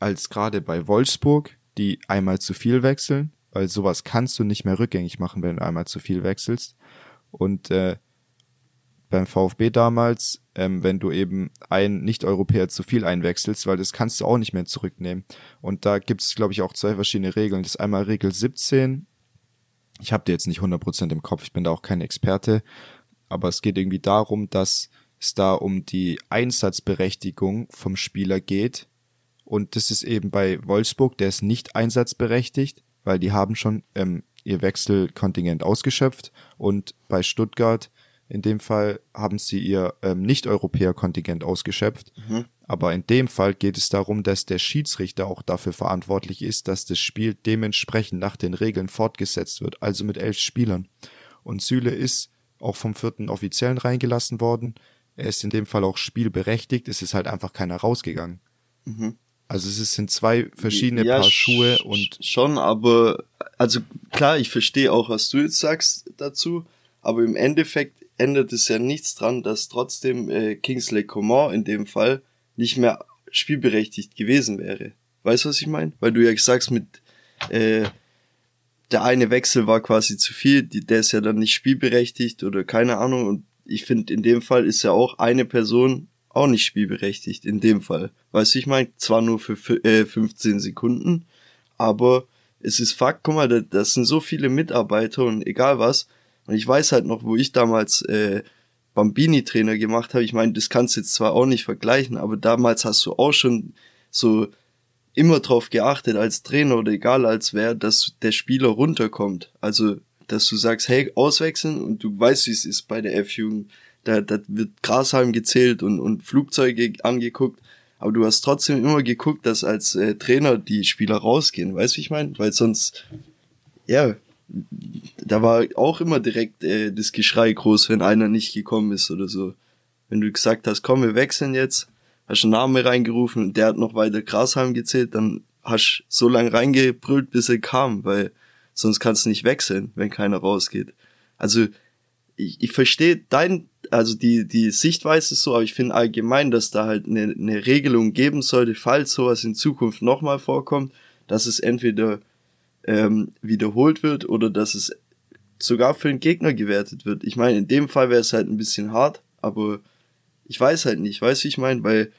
als gerade bei Wolfsburg, die einmal zu viel wechseln, weil sowas kannst du nicht mehr rückgängig machen, wenn du einmal zu viel wechselst. Und äh, beim VfB damals, ähm, wenn du eben ein Nicht-Europäer zu viel einwechselst, weil das kannst du auch nicht mehr zurücknehmen. Und da gibt es, glaube ich, auch zwei verschiedene Regeln. Das ist einmal Regel 17 ich habe die jetzt nicht 100% im Kopf, ich bin da auch kein Experte, aber es geht irgendwie darum, dass es da um die Einsatzberechtigung vom Spieler geht. Und das ist eben bei Wolfsburg, der ist nicht einsatzberechtigt, weil die haben schon ähm, ihr Wechselkontingent ausgeschöpft. Und bei Stuttgart in dem Fall haben sie ihr ähm, Nicht-Europäer-Kontingent ausgeschöpft. Mhm. Aber in dem Fall geht es darum, dass der Schiedsrichter auch dafür verantwortlich ist, dass das Spiel dementsprechend nach den Regeln fortgesetzt wird, also mit elf Spielern. Und Süle ist auch vom vierten Offiziellen reingelassen worden. Er ist in dem Fall auch spielberechtigt. Es ist halt einfach keiner rausgegangen. Mhm. Also es sind zwei verschiedene ja, Paar Schuhe und schon, aber also klar, ich verstehe auch, was du jetzt sagst dazu, aber im Endeffekt ändert es ja nichts dran, dass trotzdem äh, Kingsley Coman in dem Fall nicht mehr spielberechtigt gewesen wäre. Weißt du, was ich meine? Weil du ja sagst, mit äh, der eine Wechsel war quasi zu viel, die, der ist ja dann nicht spielberechtigt oder keine Ahnung. Und ich finde, in dem Fall ist ja auch eine Person auch nicht spielberechtigt, in dem Fall. Weißt du, ich meine, zwar nur für äh, 15 Sekunden, aber es ist Fakt, guck mal, das sind so viele Mitarbeiter und egal was. Und ich weiß halt noch, wo ich damals äh, Bambini-Trainer gemacht habe, ich meine, das kannst du jetzt zwar auch nicht vergleichen, aber damals hast du auch schon so immer drauf geachtet als Trainer oder egal als wer, dass der Spieler runterkommt. Also, dass du sagst, hey, auswechseln und du weißt, wie es ist bei der F-Jugend. Da, da wird Grashalm gezählt und, und Flugzeuge angeguckt. Aber du hast trotzdem immer geguckt, dass als äh, Trainer die Spieler rausgehen. Weißt du, wie ich meine? Weil sonst, ja, da war auch immer direkt äh, das Geschrei groß, wenn einer nicht gekommen ist oder so. Wenn du gesagt hast, komm, wir wechseln jetzt, hast einen Namen reingerufen und der hat noch weiter Grashalm gezählt, dann hast so lange reingebrüllt, bis er kam, weil sonst kannst du nicht wechseln, wenn keiner rausgeht. Also ich, ich verstehe dein also die, die Sichtweise ist so, aber ich finde allgemein, dass da halt eine, eine Regelung geben sollte, falls sowas in Zukunft nochmal vorkommt, dass es entweder ähm, wiederholt wird oder dass es sogar für den Gegner gewertet wird. Ich meine, in dem Fall wäre es halt ein bisschen hart, aber ich weiß halt nicht, weißt du, ich meine, weil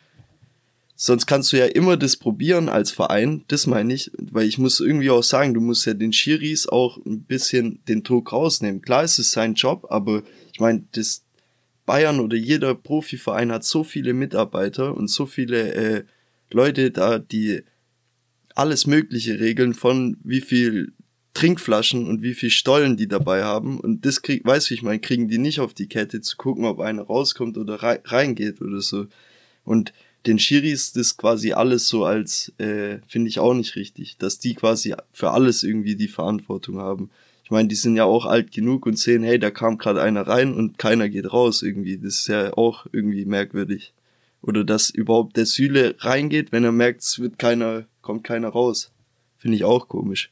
sonst kannst du ja immer das probieren als Verein, das meine ich, weil ich muss irgendwie auch sagen, du musst ja den Schiris auch ein bisschen den Druck rausnehmen. Klar ist es sein Job, aber ich meine, das Bayern oder jeder Profiverein hat so viele Mitarbeiter und so viele äh, Leute da, die alles Mögliche regeln von wie viel Trinkflaschen und wie viel Stollen die dabei haben. Und das krieg, weiß ich meine, kriegen die nicht auf die Kette zu gucken, ob einer rauskommt oder reingeht oder so. Und den Schiris das quasi alles so als, äh, finde ich auch nicht richtig, dass die quasi für alles irgendwie die Verantwortung haben. Ich meine, die sind ja auch alt genug und sehen, hey, da kam gerade einer rein und keiner geht raus irgendwie. Das ist ja auch irgendwie merkwürdig. Oder dass überhaupt der Süle reingeht, wenn er merkt, es wird keiner, kommt keiner raus. Finde ich auch komisch.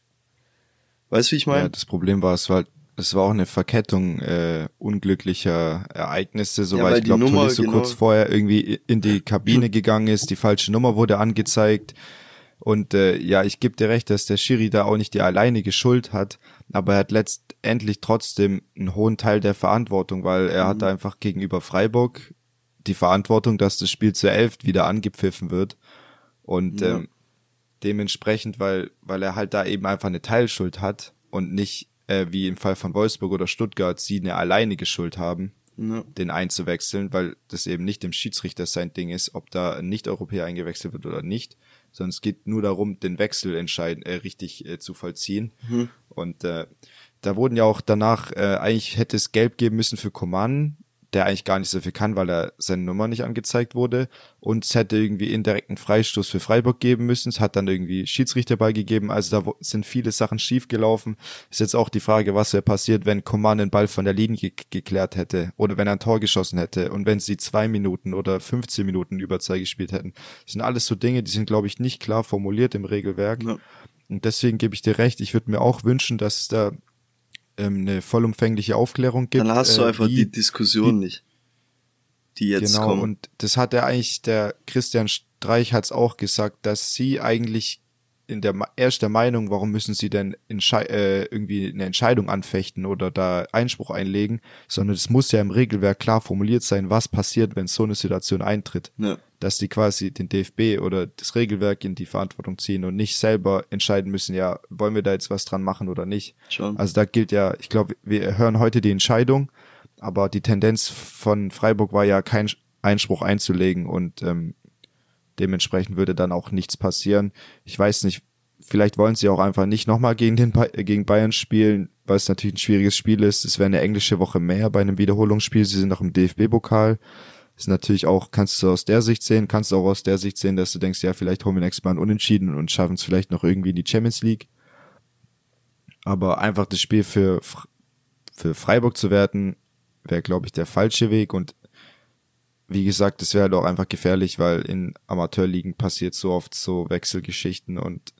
Weißt du, wie ich meine? Ja, das Problem war, es war halt, es war auch eine Verkettung äh, unglücklicher Ereignisse, so ja, weil ich glaube, Tolisso genau kurz vorher irgendwie in die Kabine <clears throat> gegangen ist, die falsche Nummer wurde angezeigt. Und äh, ja, ich gebe dir recht, dass der Schiri da auch nicht die alleinige Schuld hat, aber er hat letztendlich trotzdem einen hohen Teil der Verantwortung, weil er mhm. hat einfach gegenüber Freiburg die Verantwortung, dass das Spiel zur Elf wieder angepfiffen wird. Und ja. ähm, dementsprechend, weil, weil er halt da eben einfach eine Teilschuld hat und nicht, äh, wie im Fall von Wolfsburg oder Stuttgart, sie eine alleinige Schuld haben, ja. den einzuwechseln, weil das eben nicht dem Schiedsrichter sein Ding ist, ob da ein Nicht-Europäer eingewechselt wird oder nicht, sondern es geht nur darum, den Wechsel entscheiden, äh, richtig äh, zu vollziehen. Mhm. Und äh, da wurden ja auch danach, äh, eigentlich hätte es gelb geben müssen für Coman, der eigentlich gar nicht so viel kann, weil er seine Nummer nicht angezeigt wurde. Und es hätte irgendwie indirekten Freistoß für Freiburg geben müssen. Es hat dann irgendwie Schiedsrichterball gegeben. Also da sind viele Sachen schief gelaufen. Ist jetzt auch die Frage, was wäre passiert, wenn Coman den Ball von der Linie geklärt hätte oder wenn er ein Tor geschossen hätte und wenn sie zwei Minuten oder 15 Minuten Überzeit gespielt hätten. Das sind alles so Dinge, die sind, glaube ich, nicht klar formuliert im Regelwerk. Ja. Und deswegen gebe ich dir recht. Ich würde mir auch wünschen, dass es da ähm, eine vollumfängliche Aufklärung gibt. Dann hast du äh, einfach wie, die Diskussion wie, nicht, die jetzt genau, kommen. und das hat er eigentlich, der Christian Streich hat es auch gesagt, dass sie eigentlich in der er ist der Meinung, warum müssen sie denn äh, irgendwie eine Entscheidung anfechten oder da Einspruch einlegen, sondern es muss ja im Regelwerk klar formuliert sein, was passiert, wenn so eine Situation eintritt. Ja. Dass die quasi den DFB oder das Regelwerk in die Verantwortung ziehen und nicht selber entscheiden müssen, ja, wollen wir da jetzt was dran machen oder nicht. Schon. Also da gilt ja, ich glaube, wir hören heute die Entscheidung, aber die Tendenz von Freiburg war ja kein Einspruch einzulegen und ähm, Dementsprechend würde dann auch nichts passieren. Ich weiß nicht, vielleicht wollen sie auch einfach nicht nochmal gegen, den, gegen Bayern spielen, weil es natürlich ein schwieriges Spiel ist. Es wäre eine englische Woche mehr bei einem Wiederholungsspiel. Sie sind noch im DFB-Pokal. Ist natürlich auch, kannst du aus der Sicht sehen, kannst du auch aus der Sicht sehen, dass du denkst, ja, vielleicht holen wir nächstes Mal einen Unentschieden und schaffen es vielleicht noch irgendwie in die Champions League. Aber einfach das Spiel für, für Freiburg zu werten, wäre, glaube ich, der falsche Weg und wie gesagt, es wäre halt auch einfach gefährlich, weil in Amateurligen passiert so oft so Wechselgeschichten und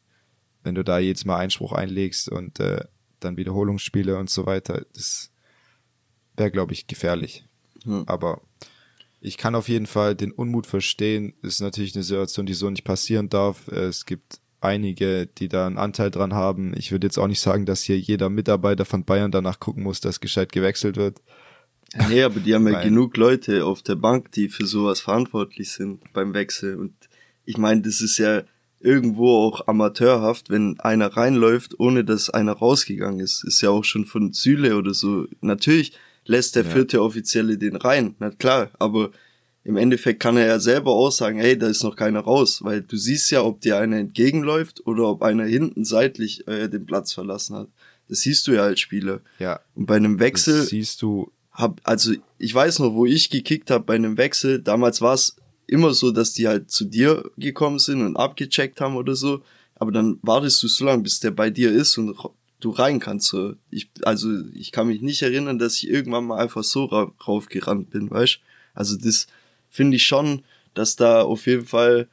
wenn du da jetzt mal Einspruch einlegst und äh, dann Wiederholungsspiele und so weiter, das wäre, glaube ich, gefährlich. Hm. Aber ich kann auf jeden Fall den Unmut verstehen. Ist natürlich eine Situation, die so nicht passieren darf. Es gibt einige, die da einen Anteil dran haben. Ich würde jetzt auch nicht sagen, dass hier jeder Mitarbeiter von Bayern danach gucken muss, dass gescheit gewechselt wird. Nee, aber die haben ja <laughs> genug Leute auf der Bank, die für sowas verantwortlich sind beim Wechsel. Und ich meine, das ist ja irgendwo auch amateurhaft, wenn einer reinläuft, ohne dass einer rausgegangen ist. Ist ja auch schon von Süle oder so. Natürlich lässt der ja. vierte Offizielle den rein, na klar, aber im Endeffekt kann er ja selber auch sagen, hey, da ist noch keiner raus, weil du siehst ja, ob dir einer entgegenläuft oder ob einer hinten seitlich äh, den Platz verlassen hat. Das siehst du ja als Spieler. Ja. Und bei einem Wechsel. Das siehst du hab, also ich weiß noch, wo ich gekickt habe bei einem Wechsel, damals war es immer so, dass die halt zu dir gekommen sind und abgecheckt haben oder so, aber dann wartest du so lange, bis der bei dir ist und du rein kannst. So. Ich, also ich kann mich nicht erinnern, dass ich irgendwann mal einfach so ra raufgerannt bin, weißt Also das finde ich schon, dass da auf jeden Fall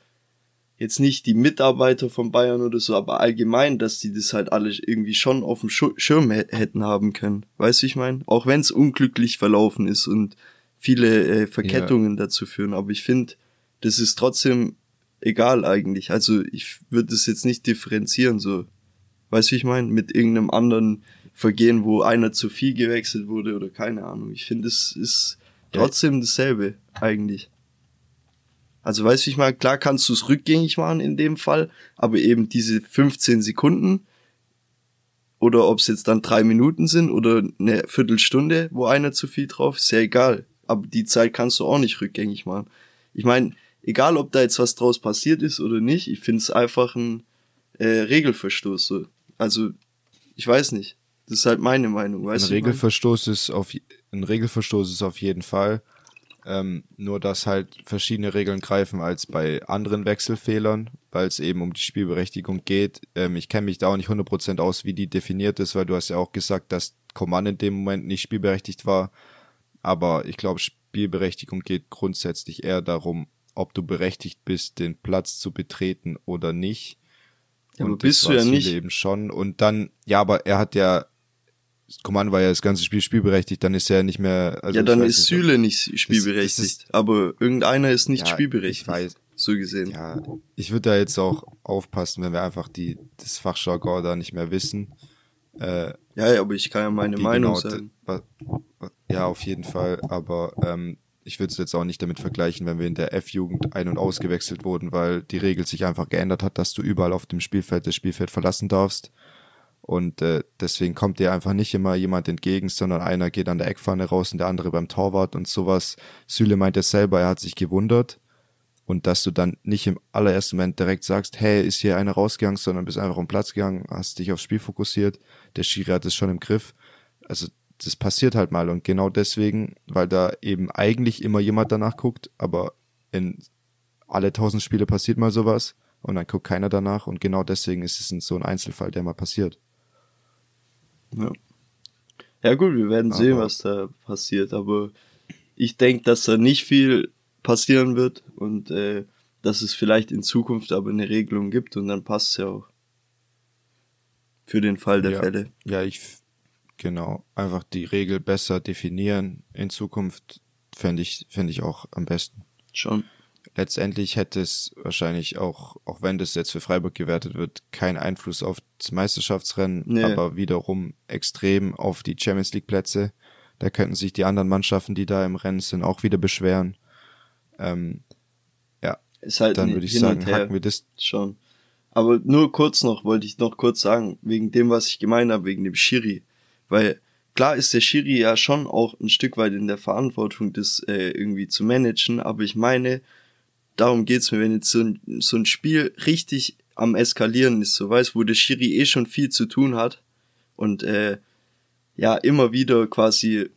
jetzt nicht die Mitarbeiter von Bayern oder so, aber allgemein, dass die das halt alle irgendwie schon auf dem Schirm hätten haben können. Weißt du, ich meine? Auch wenn es unglücklich verlaufen ist und viele äh, Verkettungen ja. dazu führen. Aber ich finde, das ist trotzdem egal eigentlich. Also ich würde es jetzt nicht differenzieren, so. Weißt du, ich meine? Mit irgendeinem anderen Vergehen, wo einer zu viel gewechselt wurde oder keine Ahnung. Ich finde, es ist trotzdem dasselbe eigentlich. Also weißt du, ich meine, klar kannst du es rückgängig machen in dem Fall, aber eben diese 15 Sekunden oder ob es jetzt dann drei Minuten sind oder eine Viertelstunde, wo einer zu viel drauf ist, ja egal. Aber die Zeit kannst du auch nicht rückgängig machen. Ich meine, egal ob da jetzt was draus passiert ist oder nicht, ich finde es einfach ein äh, Regelverstoß. So. Also, ich weiß nicht. Das ist halt meine Meinung. Weißt ein Regelverstoß ist auf ein Regelverstoß ist auf jeden Fall. Ähm, nur dass halt verschiedene Regeln greifen als bei anderen Wechselfehlern, weil es eben um die Spielberechtigung geht. Ähm, ich kenne mich da auch nicht 100% aus, wie die definiert ist, weil du hast ja auch gesagt, dass Command in dem Moment nicht spielberechtigt war. Aber ich glaube, Spielberechtigung geht grundsätzlich eher darum, ob du berechtigt bist, den Platz zu betreten oder nicht. Ja, aber bist du ja nicht. Eben schon. Und dann, ja, aber er hat ja Command war ja das ganze Spiel spielberechtigt, dann ist er nicht mehr. Also ja, dann ist Süle nicht spielberechtigt, das, das ist, aber irgendeiner ist nicht ja, spielberechtigt. Ich weiß. So gesehen. Ja, ich würde da jetzt auch aufpassen, wenn wir einfach die das Fachjargon da nicht mehr wissen. Äh, ja, ja, aber ich kann ja meine Meinung genau, sagen. Ja, auf jeden Fall. Aber ähm, ich würde es jetzt auch nicht damit vergleichen, wenn wir in der F-Jugend ein- und ausgewechselt wurden, weil die Regel sich einfach geändert hat, dass du überall auf dem Spielfeld das Spielfeld verlassen darfst. Und äh, deswegen kommt dir einfach nicht immer jemand entgegen, sondern einer geht an der Eckfahne raus und der andere beim Torwart und sowas. Süle meint es selber, er hat sich gewundert. Und dass du dann nicht im allerersten Moment direkt sagst, hey, ist hier einer rausgegangen, sondern bist einfach um Platz gegangen, hast dich aufs Spiel fokussiert, der Schiri hat es schon im Griff. Also das passiert halt mal und genau deswegen, weil da eben eigentlich immer jemand danach guckt, aber in alle tausend Spiele passiert mal sowas und dann guckt keiner danach und genau deswegen ist es so ein Einzelfall, der mal passiert. Ja. Ja gut, wir werden sehen, was da passiert, aber ich denke, dass da nicht viel passieren wird und äh, dass es vielleicht in Zukunft aber eine Regelung gibt und dann passt es ja auch. Für den Fall der ja, Fälle. Ja, ich genau, einfach die Regel besser definieren in Zukunft fände ich, fände ich auch am besten. Schon letztendlich hätte es wahrscheinlich auch, auch wenn das jetzt für Freiburg gewertet wird, keinen Einfluss auf das Meisterschaftsrennen, nee. aber wiederum extrem auf die Champions League Plätze. Da könnten sich die anderen Mannschaften, die da im Rennen sind, auch wieder beschweren. Ähm, ja, ist halt dann würde ich sagen, hacken wir das schon. Aber nur kurz noch, wollte ich noch kurz sagen, wegen dem, was ich gemeint habe, wegen dem Schiri. Weil klar ist der Schiri ja schon auch ein Stück weit in der Verantwortung, das äh, irgendwie zu managen, aber ich meine, darum geht's mir, wenn jetzt so ein, so ein Spiel richtig am Eskalieren ist, so weißt, wo der Schiri eh schon viel zu tun hat und äh, ja immer wieder quasi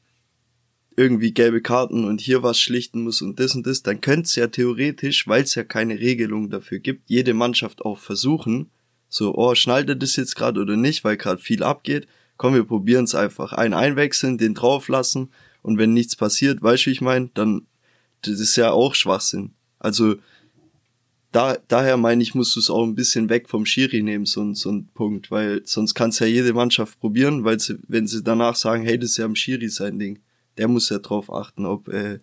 irgendwie gelbe Karten und hier was schlichten muss und das und das, dann könnte es ja theoretisch, weil es ja keine Regelung dafür gibt, jede Mannschaft auch versuchen, so, oh, schnallt er das jetzt gerade oder nicht, weil gerade viel abgeht, komm, wir probieren es einfach. Einen einwechseln, den drauflassen und wenn nichts passiert, weißt du, wie ich meine, dann das ist ja auch Schwachsinn. Also da, daher meine ich, musst du es auch ein bisschen weg vom Schiri nehmen, so, so ein Punkt, weil sonst kann es ja jede Mannschaft probieren, weil sie, wenn sie danach sagen, hey, das ist ja am Schiri sein Ding, der muss ja drauf achten, ob, äh,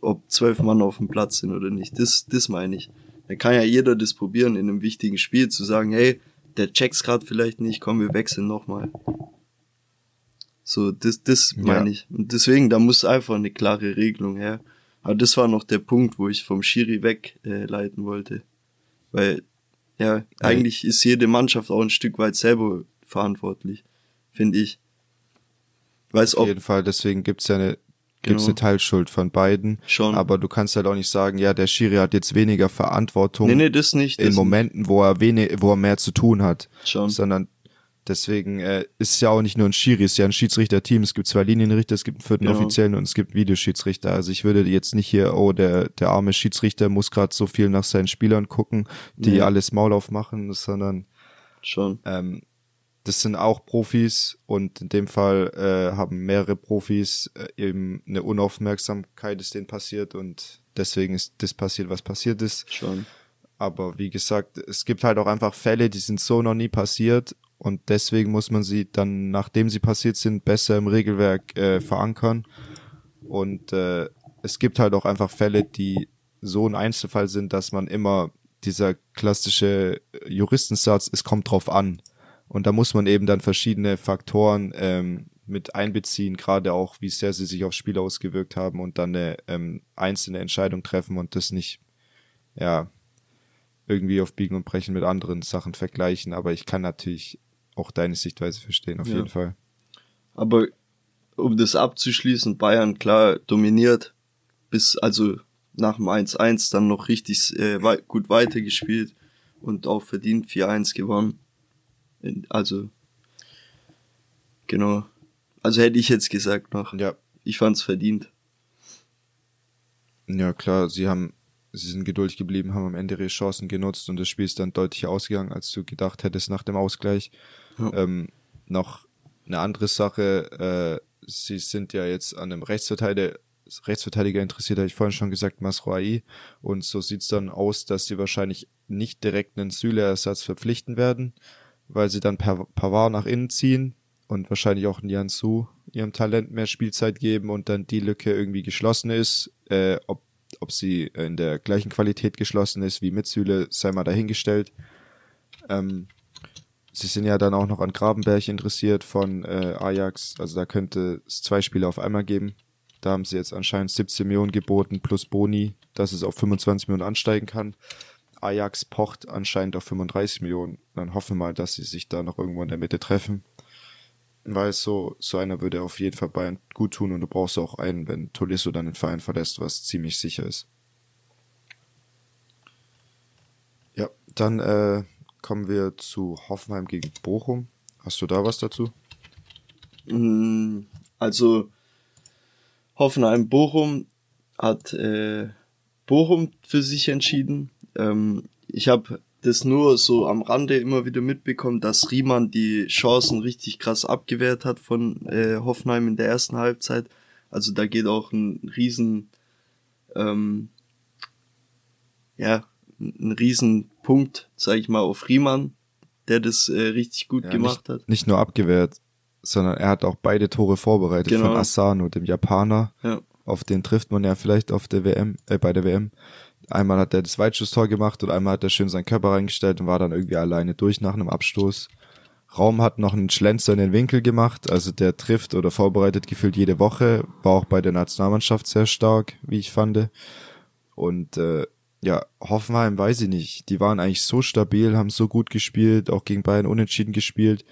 ob zwölf Mann auf dem Platz sind oder nicht. Das, das meine ich. Dann kann ja jeder das probieren, in einem wichtigen Spiel zu sagen, hey, der checkt's gerade vielleicht nicht, komm, wir wechseln nochmal. So, das, das meine ja. ich. Und deswegen, da muss einfach eine klare Regelung her. Aber das war noch der Punkt, wo ich vom Schiri wegleiten äh, wollte. Weil, ja, eigentlich ist jede Mannschaft auch ein Stück weit selber verantwortlich, finde ich. Weiß Auf jeden Fall, deswegen gibt's ja eine, gibt's genau. eine Teilschuld von beiden. Schon. Aber du kannst halt auch nicht sagen, ja, der Schiri hat jetzt weniger Verantwortung. Nee, nee, das nicht. Das in Momenten, wo er wenig, wo er mehr zu tun hat. Schon. Sondern Deswegen äh, ist es ja auch nicht nur ein Schiri, es ist ja ein Schiedsrichterteam. Es gibt zwei Linienrichter, es gibt einen vierten genau. Offiziellen und es gibt Videoschiedsrichter. Also ich würde jetzt nicht hier, oh, der, der arme Schiedsrichter muss gerade so viel nach seinen Spielern gucken, die nee. alles Maul aufmachen, sondern schon. Ähm, das sind auch Profis und in dem Fall äh, haben mehrere Profis äh, eben eine Unaufmerksamkeit ist denen passiert und deswegen ist das passiert, was passiert ist. Schon. Aber wie gesagt, es gibt halt auch einfach Fälle, die sind so noch nie passiert und deswegen muss man sie dann, nachdem sie passiert sind, besser im Regelwerk äh, verankern. Und äh, es gibt halt auch einfach Fälle, die so ein Einzelfall sind, dass man immer dieser klassische Juristensatz, es kommt drauf an. Und da muss man eben dann verschiedene Faktoren ähm, mit einbeziehen, gerade auch, wie sehr sie sich aufs Spiel ausgewirkt haben und dann eine ähm, einzelne Entscheidung treffen und das nicht, ja, irgendwie auf Biegen und Brechen mit anderen Sachen vergleichen. Aber ich kann natürlich auch deine Sichtweise verstehen, auf ja. jeden Fall. Aber um das abzuschließen, Bayern klar dominiert, bis also nach dem 1-1 dann noch richtig äh, wei gut weitergespielt und auch verdient 4-1 gewonnen. Also, genau. Also hätte ich jetzt gesagt noch. Ja. Ich fand's verdient. Ja, klar, sie haben, sie sind geduldig geblieben, haben am Ende ihre Chancen genutzt und das Spiel ist dann deutlich ausgegangen, als du gedacht hättest nach dem Ausgleich. Ähm, noch eine andere Sache, äh, sie sind ja jetzt an einem Rechtsverteidiger, Rechtsverteidiger interessiert, habe ich vorhin schon gesagt, Masroai. Und so sieht's dann aus, dass sie wahrscheinlich nicht direkt einen Süle-Ersatz verpflichten werden, weil sie dann per Pavard nach innen ziehen und wahrscheinlich auch Nian Su ihrem Talent mehr Spielzeit geben und dann die Lücke irgendwie geschlossen ist. Äh, ob, ob sie in der gleichen Qualität geschlossen ist wie mit Süle, sei mal dahingestellt. Ähm, sie sind ja dann auch noch an Grabenberg interessiert von äh, Ajax. Also da könnte es zwei Spiele auf einmal geben. Da haben sie jetzt anscheinend 17 Millionen geboten plus Boni, dass es auf 25 Millionen ansteigen kann. Ajax pocht anscheinend auf 35 Millionen. Dann hoffen wir mal, dass sie sich da noch irgendwo in der Mitte treffen. Weil so, so einer würde auf jeden Fall Bayern gut tun und du brauchst auch einen, wenn Tolisso dann den Verein verlässt, was ziemlich sicher ist. Ja, dann äh, kommen wir zu Hoffenheim gegen Bochum. Hast du da was dazu? Mm, also Hoffenheim-Bochum hat äh, Bochum für sich entschieden. Ähm, ich habe das nur so am Rande immer wieder mitbekommen, dass Riemann die Chancen richtig krass abgewehrt hat von äh, Hoffenheim in der ersten Halbzeit. Also da geht auch ein riesen, ähm, ja, ein riesen Punkt, sag ich mal, auf Riemann, der das äh, richtig gut ja, gemacht nicht, hat. Nicht nur abgewehrt, sondern er hat auch beide Tore vorbereitet genau. von Asano, dem Japaner. Ja. Auf den trifft man ja vielleicht auf der WM, äh, bei der WM. Einmal hat er das Weitschusstor gemacht und einmal hat er schön seinen Körper reingestellt und war dann irgendwie alleine durch nach einem Abstoß. Raum hat noch einen Schlenzer in den Winkel gemacht, also der trifft oder vorbereitet gefühlt jede Woche, war auch bei der Nationalmannschaft sehr stark, wie ich fand. Und äh, ja, Hoffenheim weiß ich nicht. Die waren eigentlich so stabil, haben so gut gespielt, auch gegen Bayern unentschieden gespielt.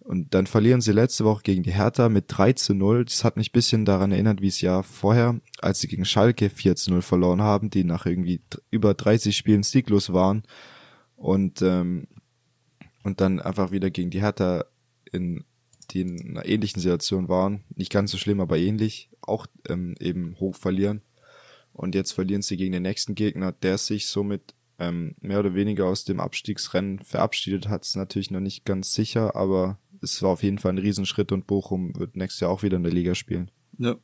Und dann verlieren sie letzte Woche gegen die Hertha mit 3 zu 0. Das hat mich ein bisschen daran erinnert, wie es ja vorher, als sie gegen Schalke 4 zu 0 verloren haben, die nach irgendwie über 30 Spielen sieglos waren. Und, ähm, und dann einfach wieder gegen die Hertha in, die in einer ähnlichen Situation waren. Nicht ganz so schlimm, aber ähnlich. Auch ähm, eben hoch verlieren. Und jetzt verlieren sie gegen den nächsten Gegner, der sich somit ähm, mehr oder weniger aus dem Abstiegsrennen verabschiedet hat. Ist natürlich noch nicht ganz sicher, aber es war auf jeden Fall ein Riesenschritt und Bochum wird nächstes Jahr auch wieder in der Liga spielen. Ja.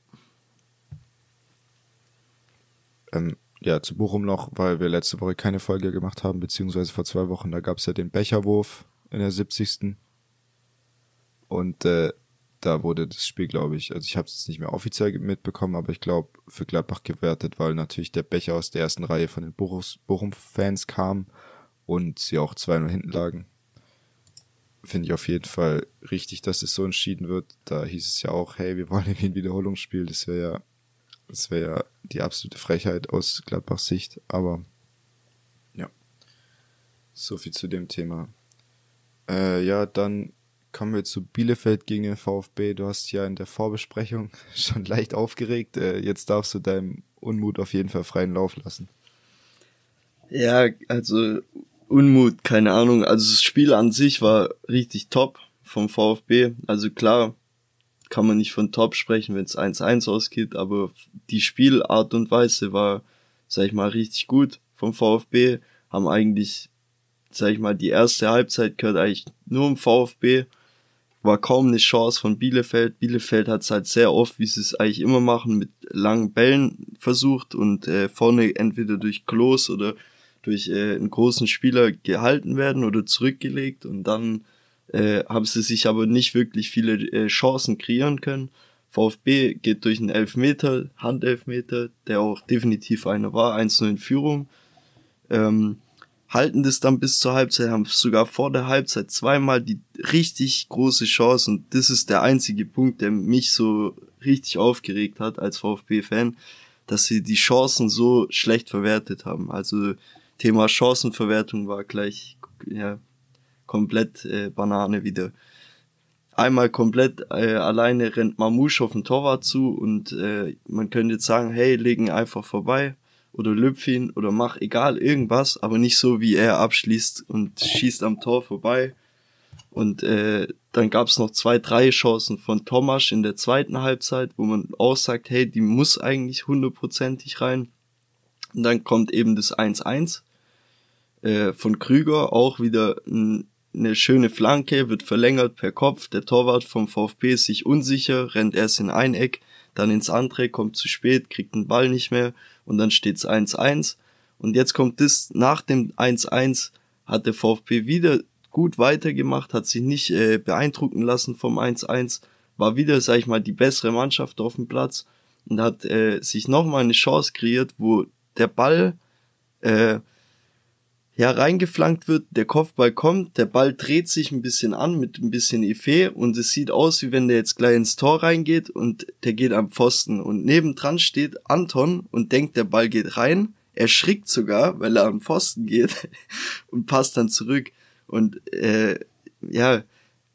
Ähm, ja, zu Bochum noch, weil wir letzte Woche keine Folge gemacht haben, beziehungsweise vor zwei Wochen, da gab es ja den Becherwurf in der 70. Und äh, da wurde das Spiel, glaube ich, also ich habe es nicht mehr offiziell mitbekommen, aber ich glaube für Gladbach gewertet, weil natürlich der Becher aus der ersten Reihe von den Bochum-Fans kam und sie auch 2-0 hinten lagen finde ich auf jeden Fall richtig, dass es so entschieden wird. Da hieß es ja auch, hey, wir wollen irgendwie ein Wiederholungsspiel. Das wäre ja, das wäre ja die absolute Frechheit aus Gladbachs Sicht. Aber ja, so viel zu dem Thema. Äh, ja, dann kommen wir zu Bielefeld gegen den VfB. Du hast ja in der Vorbesprechung <laughs> schon leicht aufgeregt. Äh, jetzt darfst du deinem Unmut auf jeden Fall freien Lauf lassen. Ja, also Unmut, keine Ahnung. Also das Spiel an sich war richtig top vom VfB. Also klar, kann man nicht von top sprechen, wenn es 1-1 ausgeht, aber die Spielart und Weise war, sag ich mal, richtig gut vom VfB. Haben eigentlich, sag ich mal, die erste Halbzeit gehört eigentlich nur im VfB. War kaum eine Chance von Bielefeld. Bielefeld hat es halt sehr oft, wie sie es eigentlich immer machen, mit langen Bällen versucht und äh, vorne entweder durch Klos oder durch äh, einen großen Spieler gehalten werden oder zurückgelegt und dann äh, haben sie sich aber nicht wirklich viele äh, Chancen kreieren können. VfB geht durch einen Elfmeter, Handelfmeter, der auch definitiv einer war, 1 in Führung. Ähm, halten das dann bis zur Halbzeit, haben sogar vor der Halbzeit zweimal die richtig große Chance und das ist der einzige Punkt, der mich so richtig aufgeregt hat als VfB-Fan, dass sie die Chancen so schlecht verwertet haben. Also Thema Chancenverwertung war gleich ja, komplett äh, Banane wieder. Einmal komplett äh, alleine rennt Mamouche auf den Torwart zu und äh, man könnte jetzt sagen, hey, legen einfach vorbei oder lüpf ihn oder mach egal irgendwas, aber nicht so wie er abschließt und schießt am Tor vorbei. Und äh, dann gab es noch zwei, drei Chancen von Thomas in der zweiten Halbzeit, wo man auch sagt, hey, die muss eigentlich hundertprozentig rein. Und dann kommt eben das 1-1 äh, von Krüger, auch wieder ein, eine schöne Flanke, wird verlängert per Kopf. Der Torwart vom VfB ist sich unsicher, rennt erst in ein Eck, dann ins andere, kommt zu spät, kriegt den Ball nicht mehr und dann steht's 1-1. Und jetzt kommt das, nach dem 1-1 hat der VfB wieder gut weitergemacht, hat sich nicht äh, beeindrucken lassen vom 1-1, war wieder, sag ich mal, die bessere Mannschaft auf dem Platz und hat äh, sich nochmal eine Chance kreiert, wo der Ball äh, ja reingeflankt wird, der Kopfball kommt, der Ball dreht sich ein bisschen an mit ein bisschen Effet und es sieht aus, wie wenn der jetzt gleich ins Tor reingeht und der geht am Pfosten. Und nebendran steht Anton und denkt, der Ball geht rein, er schrickt sogar, weil er am Pfosten geht <laughs> und passt dann zurück. Und äh, ja,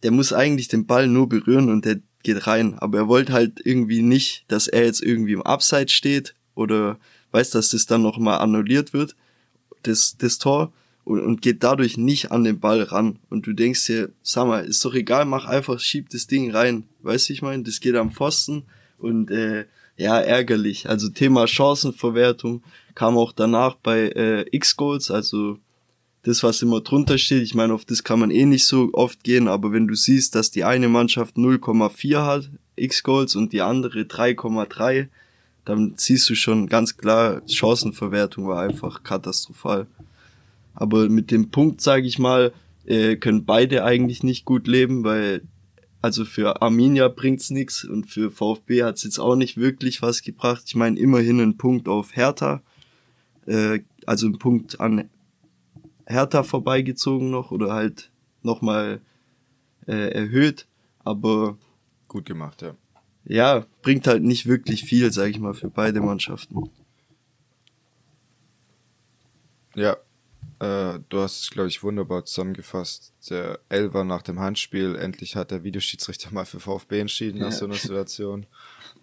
der muss eigentlich den Ball nur berühren und der geht rein, aber er wollte halt irgendwie nicht, dass er jetzt irgendwie im Abseits steht oder weiß, dass das dann nochmal annulliert wird das, das Tor und, und geht dadurch nicht an den Ball ran. Und du denkst dir, sag mal, ist doch egal, mach einfach, schieb das Ding rein. Weißt du, ich meine, das geht am Pfosten und äh, ja, ärgerlich. Also Thema Chancenverwertung kam auch danach bei äh, X-Goals, also das, was immer drunter steht. Ich meine, auf das kann man eh nicht so oft gehen, aber wenn du siehst, dass die eine Mannschaft 0,4 hat, X-Goals, und die andere 3,3, dann siehst du schon ganz klar, Chancenverwertung war einfach katastrophal. Aber mit dem Punkt, sage ich mal, äh, können beide eigentlich nicht gut leben, weil also für Arminia bringt's nix und für VfB hat's jetzt auch nicht wirklich was gebracht. Ich meine, immerhin ein Punkt auf Hertha, äh, also ein Punkt an Hertha vorbeigezogen noch oder halt nochmal äh, erhöht, aber gut gemacht, ja ja, bringt halt nicht wirklich viel, sag ich mal, für beide Mannschaften. Ja, äh, du hast es, glaube ich, wunderbar zusammengefasst. Der Elver nach dem Handspiel, endlich hat der Videoschiedsrichter mal für VfB entschieden nach ja. so einer Situation.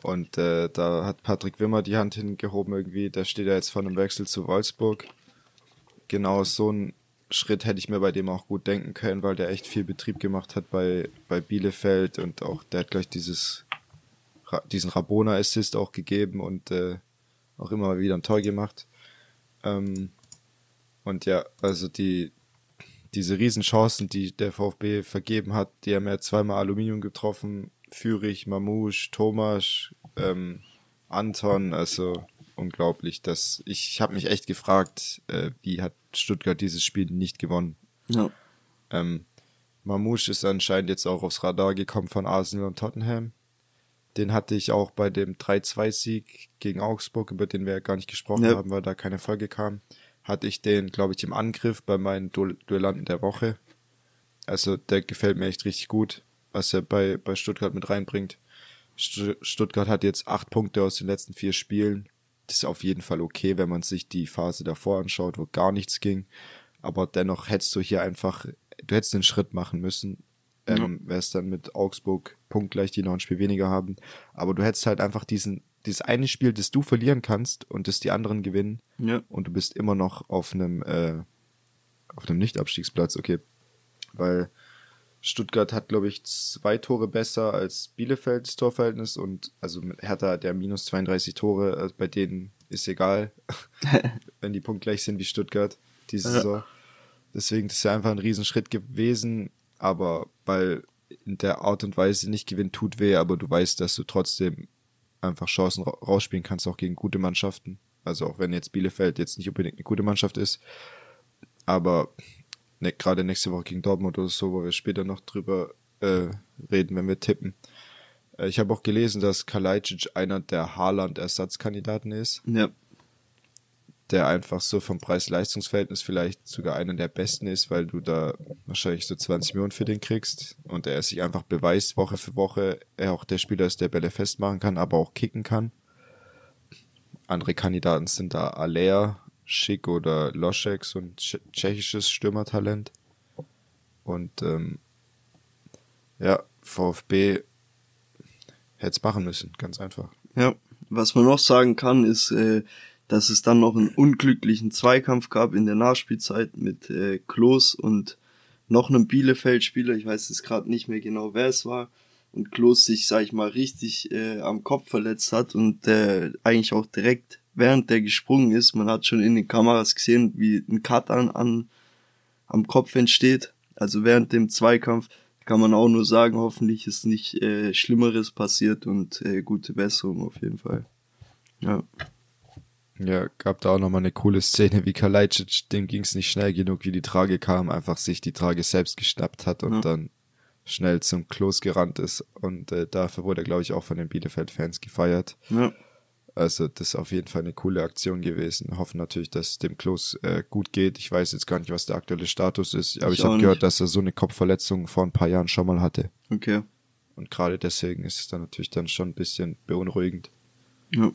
Und äh, da hat Patrick Wimmer die Hand hingehoben irgendwie. Da steht er jetzt vor einem Wechsel zu Wolfsburg. Genau so ein Schritt hätte ich mir bei dem auch gut denken können, weil der echt viel Betrieb gemacht hat bei, bei Bielefeld und auch der hat gleich dieses diesen Rabona-Assist auch gegeben und äh, auch immer wieder ein Tor gemacht. Ähm, und ja, also die, diese Riesenchancen, die der VfB vergeben hat, die haben ja zweimal Aluminium getroffen, Fürich, Mamouche, Thomas, ähm, Anton, also unglaublich. dass ich ich habe mich echt gefragt, äh, wie hat Stuttgart dieses Spiel nicht gewonnen? Ja. Ähm, Mamouche ist anscheinend jetzt auch aufs Radar gekommen von Arsenal und Tottenham. Den hatte ich auch bei dem 3-2-Sieg gegen Augsburg, über den wir ja gar nicht gesprochen ja. haben, weil da keine Folge kam. Hatte ich den, glaube ich, im Angriff bei meinen du Duellanten der Woche. Also der gefällt mir echt richtig gut, was er bei, bei Stuttgart mit reinbringt. St Stuttgart hat jetzt acht Punkte aus den letzten vier Spielen. Das ist auf jeden Fall okay, wenn man sich die Phase davor anschaut, wo gar nichts ging. Aber dennoch hättest du hier einfach, du hättest den Schritt machen müssen ähm, ja. wäre es dann mit Augsburg punktgleich, die noch ein Spiel weniger haben. Aber du hättest halt einfach diesen, dieses eine Spiel, das du verlieren kannst und das die anderen gewinnen. Ja. Und du bist immer noch auf einem, äh, auf einem Nicht-Abstiegsplatz, okay. Weil Stuttgart hat, glaube ich, zwei Tore besser als Bielefeld das Torverhältnis und also Hertha der minus 32 Tore, also bei denen ist egal, <laughs> wenn die punktgleich sind wie Stuttgart diese ja. Saison. Deswegen, das ist ja einfach ein Riesenschritt gewesen aber weil in der Art und Weise nicht gewinnt, tut weh, aber du weißt, dass du trotzdem einfach Chancen rausspielen kannst, auch gegen gute Mannschaften. Also auch wenn jetzt Bielefeld jetzt nicht unbedingt eine gute Mannschaft ist, aber ne, gerade nächste Woche gegen Dortmund oder so, wo wir später noch drüber äh, reden, wenn wir tippen, Äh, ich habe auch gelesen, dass Kalajdzic einer der Haaland-Ersatzkandidaten ist. Ja. Der einfach so vom Preis-Leistungs-Verhältnis vielleicht sogar einer der besten ist, weil du da wahrscheinlich so 20 Millionen für den kriegst und er sich einfach beweist Woche für Woche, er auch der Spieler ist, der Bälle festmachen kann, aber auch kicken kann. Andere Kandidaten sind da Alea, Schick oder Loschek, so ein tschechisches Stürmertalent. Und ähm, ja, VfB hätte es machen müssen, ganz einfach. Ja, was man noch sagen kann, ist, äh, dass es dann noch einen unglücklichen Zweikampf gab in der Nachspielzeit mit äh, Klos und noch einem Bielefeld-Spieler, ich weiß jetzt gerade nicht mehr genau, wer es war, und Klos sich, sag ich mal, richtig äh, am Kopf verletzt hat und äh, eigentlich auch direkt während der gesprungen ist, man hat schon in den Kameras gesehen, wie ein Cut an, an am Kopf entsteht, also während dem Zweikampf, kann man auch nur sagen, hoffentlich ist nicht äh, Schlimmeres passiert und äh, gute Besserung auf jeden Fall. Ja. Ja, gab da auch nochmal eine coole Szene, wie Kalajdzic, dem ging es nicht schnell genug, wie die Trage kam, einfach sich die Trage selbst geschnappt hat und ja. dann schnell zum Klos gerannt ist. Und äh, dafür wurde er, glaube ich, auch von den Bielefeld-Fans gefeiert. Ja. Also das ist auf jeden Fall eine coole Aktion gewesen. Hoffen natürlich, dass es dem Klos äh, gut geht. Ich weiß jetzt gar nicht, was der aktuelle Status ist, aber ich, ich habe gehört, dass er so eine Kopfverletzung vor ein paar Jahren schon mal hatte. Okay. Und gerade deswegen ist es dann natürlich dann schon ein bisschen beunruhigend. Ja.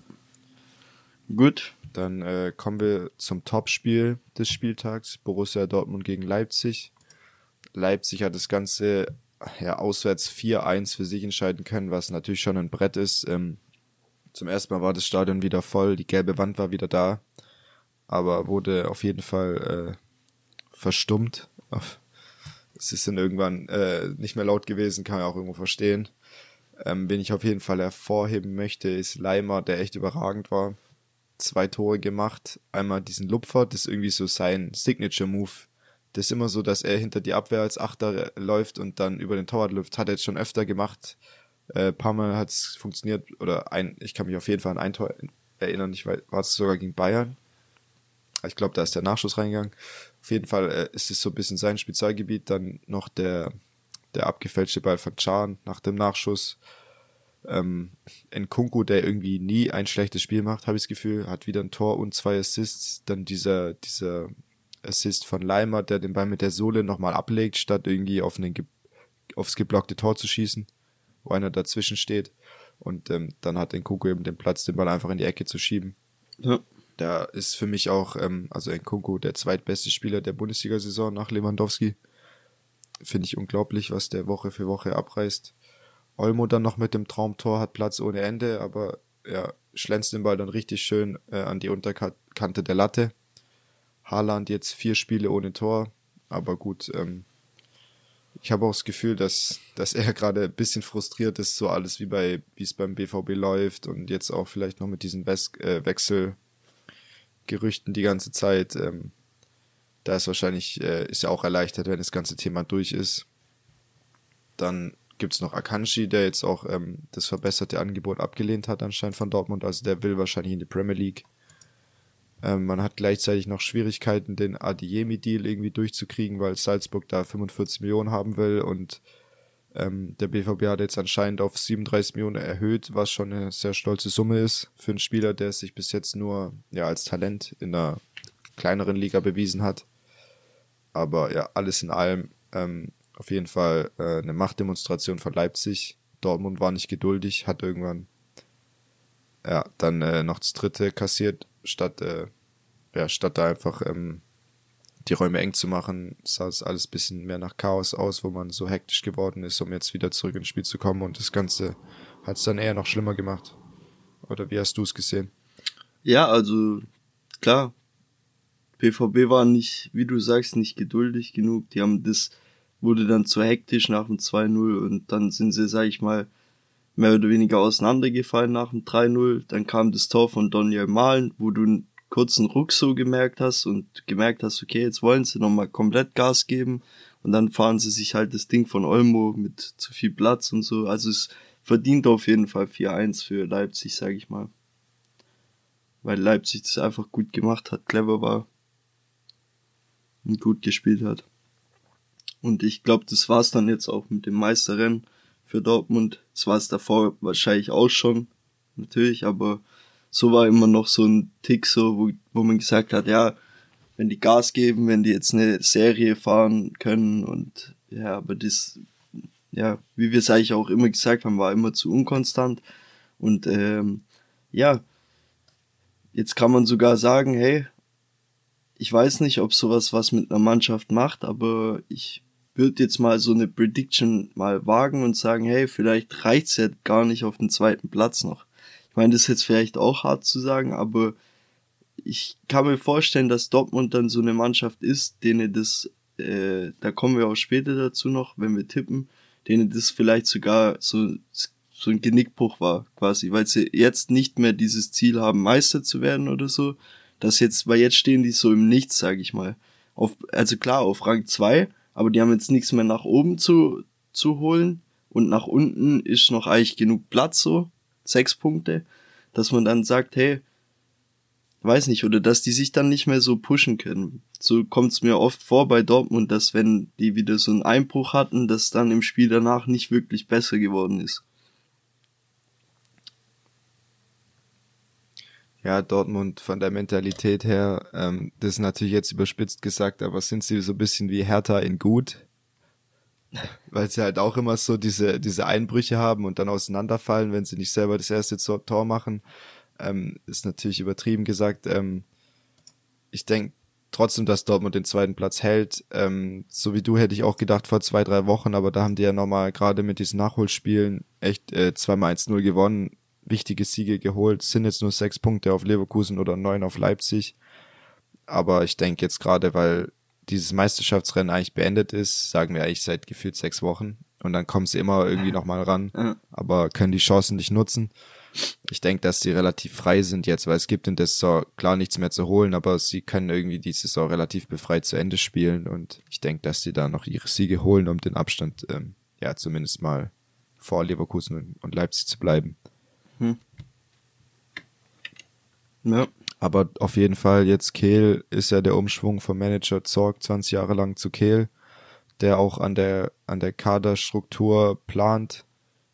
Gut. Dann äh, kommen wir zum Topspiel des Spieltags. Borussia Dortmund gegen Leipzig. Leipzig hat das Ganze ja, auswärts 4-1 für sich entscheiden können, was natürlich schon ein Brett ist. Ähm, zum ersten Mal war das Stadion wieder voll, die gelbe Wand war wieder da, aber wurde auf jeden Fall äh, verstummt. Es ist dann irgendwann äh, nicht mehr laut gewesen, kann man auch irgendwo verstehen. Ähm, wen ich auf jeden Fall hervorheben möchte, ist Leimer, der echt überragend war. Zwei Tore gemacht. Einmal diesen Lupfer, das ist irgendwie so sein Signature-Move. Das ist immer so, dass er hinter die Abwehr als Achter läuft und dann über den Torwart läuft. Hat er jetzt schon öfter gemacht. Äh, paar Mal hat es funktioniert, oder ein, ich kann mich auf jeden Fall an ein Tor erinnern, ich war es sogar gegen Bayern. Ich glaube, da ist der Nachschuss reingegangen. Auf jeden Fall äh, ist es so ein bisschen sein Spezialgebiet. Dann noch der, der abgefälschte Ball von Chan nach dem Nachschuss. Ähm, Nkunku, der irgendwie nie ein schlechtes Spiel macht, habe ich das Gefühl, hat wieder ein Tor und zwei Assists. Dann dieser, dieser Assist von Leimer, der den Ball mit der Sohle nochmal ablegt, statt irgendwie auf einen, aufs geblockte Tor zu schießen wo einer dazwischen steht. Und ähm, dann hat den Nkunku eben den Platz, den Ball einfach in die Ecke zu schieben. Ja. Da ist für mich auch, ähm, also Nkunku der zweitbeste Spieler der Bundesliga-Saison nach Lewandowski. Finde ich unglaublich, was der Woche für Woche abreißt. Olmo dann noch mit dem Traumtor hat Platz ohne Ende, aber ja, schlänzt den Ball dann richtig schön äh, an die Unterkante der Latte. Haaland jetzt vier Spiele ohne Tor, aber gut, ähm, ich habe auch das Gefühl, dass, dass er <laughs> gerade ein bisschen frustriert ist, so alles wie bei, wie es beim BVB läuft und jetzt auch vielleicht noch mit diesen Wes äh, Wechselgerüchten die ganze Zeit. Ähm, da ist wahrscheinlich, äh, ist er auch erleichtert, wenn das ganze Thema durch ist. Dann gibt's noch Akanji, der jetzt auch ähm, das verbesserte Angebot abgelehnt hat anscheinend von Dortmund. Also der will wahrscheinlich in die Premier League. Ähm, man hat gleichzeitig noch Schwierigkeiten, den Adiemi-Deal irgendwie durchzukriegen, weil Salzburg da 45 Millionen haben will und ähm, der BVB hat jetzt anscheinend auf 37 Millionen erhöht, was schon eine sehr stolze Summe ist für einen Spieler, der sich bis jetzt nur ja als Talent in einer kleineren Liga bewiesen hat. Aber ja, alles in allem ähm, auf jeden Fall äh, eine Machtdemonstration von Leipzig. Dortmund war nicht geduldig, hat irgendwann ja dann äh, noch das dritte kassiert statt, äh, ja, statt da einfach ähm, die Räume eng zu machen, sah es alles bisschen mehr nach Chaos aus, wo man so hektisch geworden ist, um jetzt wieder zurück ins Spiel zu kommen und das Ganze hat es dann eher noch schlimmer gemacht. Oder wie hast du es gesehen? Ja, also klar, PVB war nicht, wie du sagst, nicht geduldig genug. Die haben das, wurde dann zu hektisch nach dem 2-0 und dann sind sie, sag ich mal, mehr oder weniger auseinandergefallen nach dem 3-0. Dann kam das Tor von Daniel Malen, wo du einen kurzen Ruck so gemerkt hast und gemerkt hast, okay, jetzt wollen sie nochmal komplett Gas geben. Und dann fahren sie sich halt das Ding von Olmo mit zu viel Platz und so. Also es verdient auf jeden Fall 4-1 für Leipzig, sage ich mal. Weil Leipzig das einfach gut gemacht hat, clever war und gut gespielt hat. Und ich glaube, das war's dann jetzt auch mit dem Meisterrennen für Dortmund. Das war es davor wahrscheinlich auch schon, natürlich, aber so war immer noch so ein Tick, so, wo, wo man gesagt hat, ja, wenn die Gas geben, wenn die jetzt eine Serie fahren können und ja, aber das, ja, wie wir es eigentlich auch immer gesagt haben, war immer zu unkonstant und ähm, ja, jetzt kann man sogar sagen, hey, ich weiß nicht, ob sowas was mit einer Mannschaft macht, aber ich würde jetzt mal so eine Prediction mal wagen und sagen, hey, vielleicht reicht's ja gar nicht auf den zweiten Platz noch. Ich meine, das ist jetzt vielleicht auch hart zu sagen, aber ich kann mir vorstellen, dass Dortmund dann so eine Mannschaft ist, denen das, äh, da kommen wir auch später dazu noch, wenn wir tippen, denen das vielleicht sogar so, so ein Genickbruch war, quasi, weil sie jetzt nicht mehr dieses Ziel haben, Meister zu werden oder so, dass jetzt, weil jetzt stehen die so im Nichts, sag ich mal. Auf, also klar, auf Rang 2, aber die haben jetzt nichts mehr nach oben zu, zu holen und nach unten ist noch eigentlich genug Platz so, sechs Punkte, dass man dann sagt, hey, weiß nicht, oder dass die sich dann nicht mehr so pushen können. So kommt's mir oft vor bei Dortmund, dass wenn die wieder so einen Einbruch hatten, dass dann im Spiel danach nicht wirklich besser geworden ist. Ja, Dortmund von der Mentalität her, ähm, das ist natürlich jetzt überspitzt gesagt, aber sind sie so ein bisschen wie Hertha in gut? Weil sie halt auch immer so diese, diese Einbrüche haben und dann auseinanderfallen, wenn sie nicht selber das erste Tor machen. Ähm, ist natürlich übertrieben gesagt. Ähm, ich denke trotzdem, dass Dortmund den zweiten Platz hält. Ähm, so wie du hätte ich auch gedacht vor zwei, drei Wochen, aber da haben die ja nochmal gerade mit diesen Nachholspielen echt äh, zweimal 1-0 gewonnen wichtige Siege geholt. Es sind jetzt nur sechs Punkte auf Leverkusen oder neun auf Leipzig. Aber ich denke jetzt gerade, weil dieses Meisterschaftsrennen eigentlich beendet ist, sagen wir eigentlich seit gefühlt sechs Wochen. Und dann kommen sie immer irgendwie nochmal ran, aber können die Chancen nicht nutzen. Ich denke, dass sie relativ frei sind jetzt, weil es gibt in der Saison klar nichts mehr zu holen, aber sie können irgendwie die Saison relativ befreit zu Ende spielen. Und ich denke, dass sie da noch ihre Siege holen, um den Abstand, ähm, ja, zumindest mal vor Leverkusen und Leipzig zu bleiben. Hm. Ja. Aber auf jeden Fall jetzt Kehl ist ja der Umschwung vom Manager Zorg 20 Jahre lang zu Kehl, der auch an der, an der Kaderstruktur plant.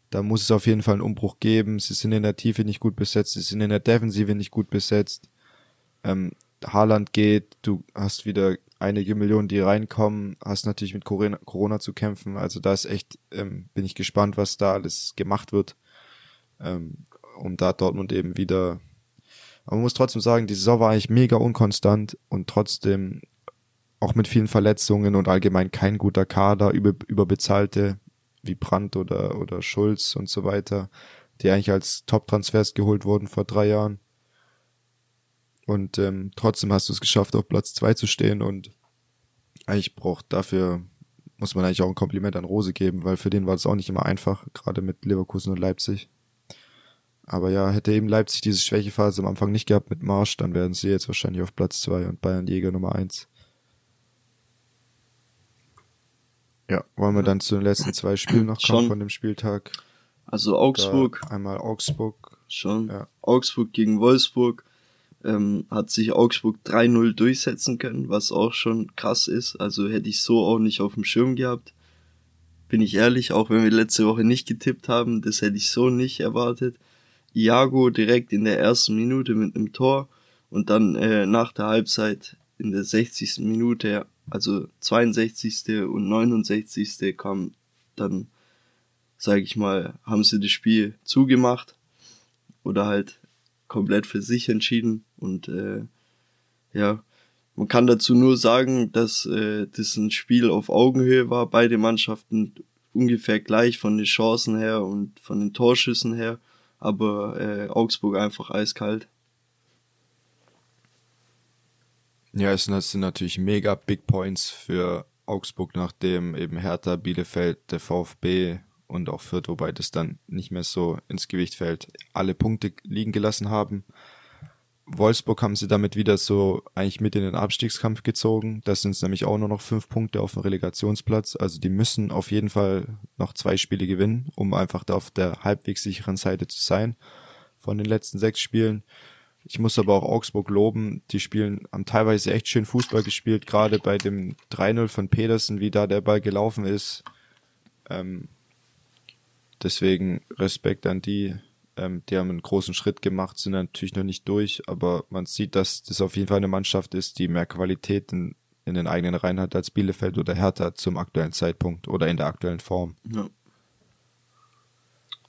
Da muss es auf jeden Fall einen Umbruch geben. Sie sind in der Tiefe nicht gut besetzt, sie sind in der Defensive nicht gut besetzt. Ähm, Haaland geht, du hast wieder einige Millionen, die reinkommen, hast natürlich mit Corona, Corona zu kämpfen. Also da ist echt, ähm, bin ich gespannt, was da alles gemacht wird ähm, um da Dortmund eben wieder. Aber man muss trotzdem sagen, die Saison war eigentlich mega unkonstant und trotzdem auch mit vielen Verletzungen und allgemein kein guter Kader, über, überbezahlte wie Brandt oder, oder Schulz und so weiter, die eigentlich als Top-Transfers geholt wurden vor drei Jahren. Und ähm, trotzdem hast du es geschafft, auf Platz zwei zu stehen und eigentlich braucht dafür, muss man eigentlich auch ein Kompliment an Rose geben, weil für den war es auch nicht immer einfach, gerade mit Leverkusen und Leipzig. Aber ja, hätte eben Leipzig diese Schwächephase am Anfang nicht gehabt mit Marsch, dann wären sie jetzt wahrscheinlich auf Platz zwei und Bayern Jäger Nummer eins. Ja, wollen wir dann zu den letzten zwei Spielen noch kommen Schon. von dem Spieltag? Also Augsburg. Da einmal Augsburg. Schon. Ja. Augsburg gegen Wolfsburg. Ähm, hat sich Augsburg 3-0 durchsetzen können, was auch schon krass ist. Also hätte ich so auch nicht auf dem Schirm gehabt. Bin ich ehrlich, auch wenn wir letzte Woche nicht getippt haben, das hätte ich so nicht erwartet. Iago direkt in der ersten Minute mit einem Tor und dann äh, nach der Halbzeit in der 60. Minute, also 62. und 69. kam dann, sage ich mal, haben sie das Spiel zugemacht oder halt komplett für sich entschieden und äh, ja, man kann dazu nur sagen, dass äh, das ein Spiel auf Augenhöhe war, beide Mannschaften ungefähr gleich von den Chancen her und von den Torschüssen her aber äh, Augsburg einfach eiskalt. Ja, es sind natürlich mega Big Points für Augsburg, nachdem eben Hertha, Bielefeld, der VfB und auch Fürth, wobei das dann nicht mehr so ins Gewicht fällt, alle Punkte liegen gelassen haben. Wolfsburg haben sie damit wieder so eigentlich mit in den Abstiegskampf gezogen. Das sind nämlich auch nur noch fünf Punkte auf dem Relegationsplatz. Also die müssen auf jeden Fall noch zwei Spiele gewinnen, um einfach da auf der halbwegs sicheren Seite zu sein von den letzten sechs Spielen. Ich muss aber auch Augsburg loben. Die spielen, haben teilweise echt schön Fußball gespielt, gerade bei dem 3-0 von Pedersen, wie da der Ball gelaufen ist. Ähm, deswegen Respekt an die. Ähm, die haben einen großen Schritt gemacht, sind natürlich noch nicht durch, aber man sieht, dass das auf jeden Fall eine Mannschaft ist, die mehr Qualität in, in den eigenen Reihen hat als Bielefeld oder Hertha zum aktuellen Zeitpunkt oder in der aktuellen Form. Ja.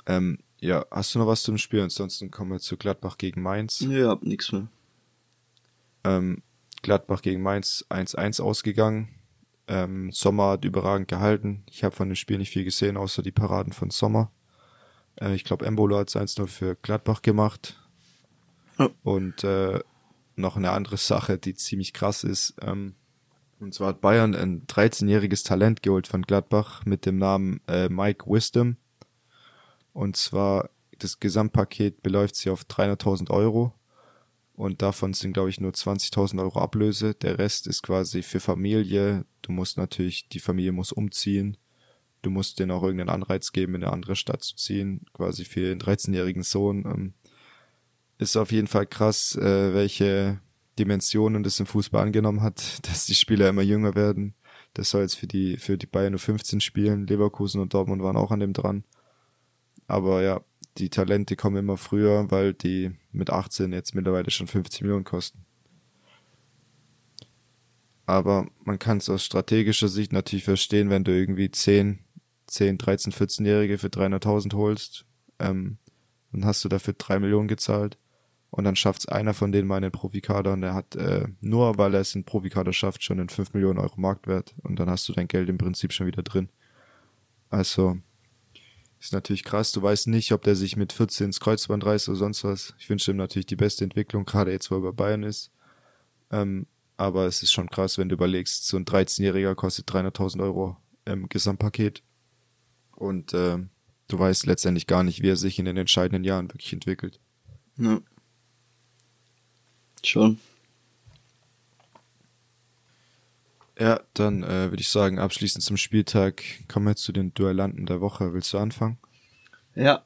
Ähm, ja, hast du noch was zum Spiel? Ansonsten kommen wir zu Gladbach gegen Mainz. Ja, hab nichts mehr. Ähm, Gladbach gegen Mainz 1-1 ausgegangen. Ähm, Sommer hat überragend gehalten. Ich habe von dem Spiel nicht viel gesehen, außer die Paraden von Sommer. Äh, ich glaube, Embolo hat 1-0 für Gladbach gemacht. Oh. Und äh, noch eine andere Sache, die ziemlich krass ist. Ähm, und zwar hat Bayern ein 13-jähriges Talent geholt von Gladbach mit dem Namen äh, Mike Wisdom. Und zwar das Gesamtpaket beläuft sich auf 300.000 Euro. Und davon sind, glaube ich, nur 20.000 Euro Ablöse. Der Rest ist quasi für Familie. Du musst natürlich, die Familie muss umziehen. Du musst denen auch irgendeinen Anreiz geben, in eine andere Stadt zu ziehen. Quasi für den 13-jährigen Sohn. Ähm, ist auf jeden Fall krass, äh, welche Dimensionen das im Fußball angenommen hat, <laughs> dass die Spieler immer jünger werden. Das soll jetzt für die, für die Bayern nur 15 spielen. Leverkusen und Dortmund waren auch an dem dran. Aber ja, die Talente kommen immer früher, weil die mit 18 jetzt mittlerweile schon 50 Millionen kosten. Aber man kann es aus strategischer Sicht natürlich verstehen, wenn du irgendwie 10, 10, 13, 14-Jährige für 300.000 holst, ähm, dann hast du dafür 3 Millionen gezahlt und dann schafft es einer von denen mal in den Profikader und der hat äh, nur, weil er es in den Profikader schafft, schon einen 5 Millionen Euro Marktwert und dann hast du dein Geld im Prinzip schon wieder drin. Also ist natürlich krass. Du weißt nicht, ob der sich mit 14 ins Kreuzband reißt oder sonst was. Ich wünsche ihm natürlich die beste Entwicklung, gerade jetzt, wo er bei Bayern ist. Ähm, aber es ist schon krass, wenn du überlegst, so ein 13-Jähriger kostet 300.000 Euro im Gesamtpaket. Und äh, du weißt letztendlich gar nicht, wie er sich in den entscheidenden Jahren wirklich entwickelt. Ja. Schon. Ja, dann äh, würde ich sagen, abschließend zum Spieltag kommen wir zu den Duellanten der Woche. Willst du anfangen? Ja,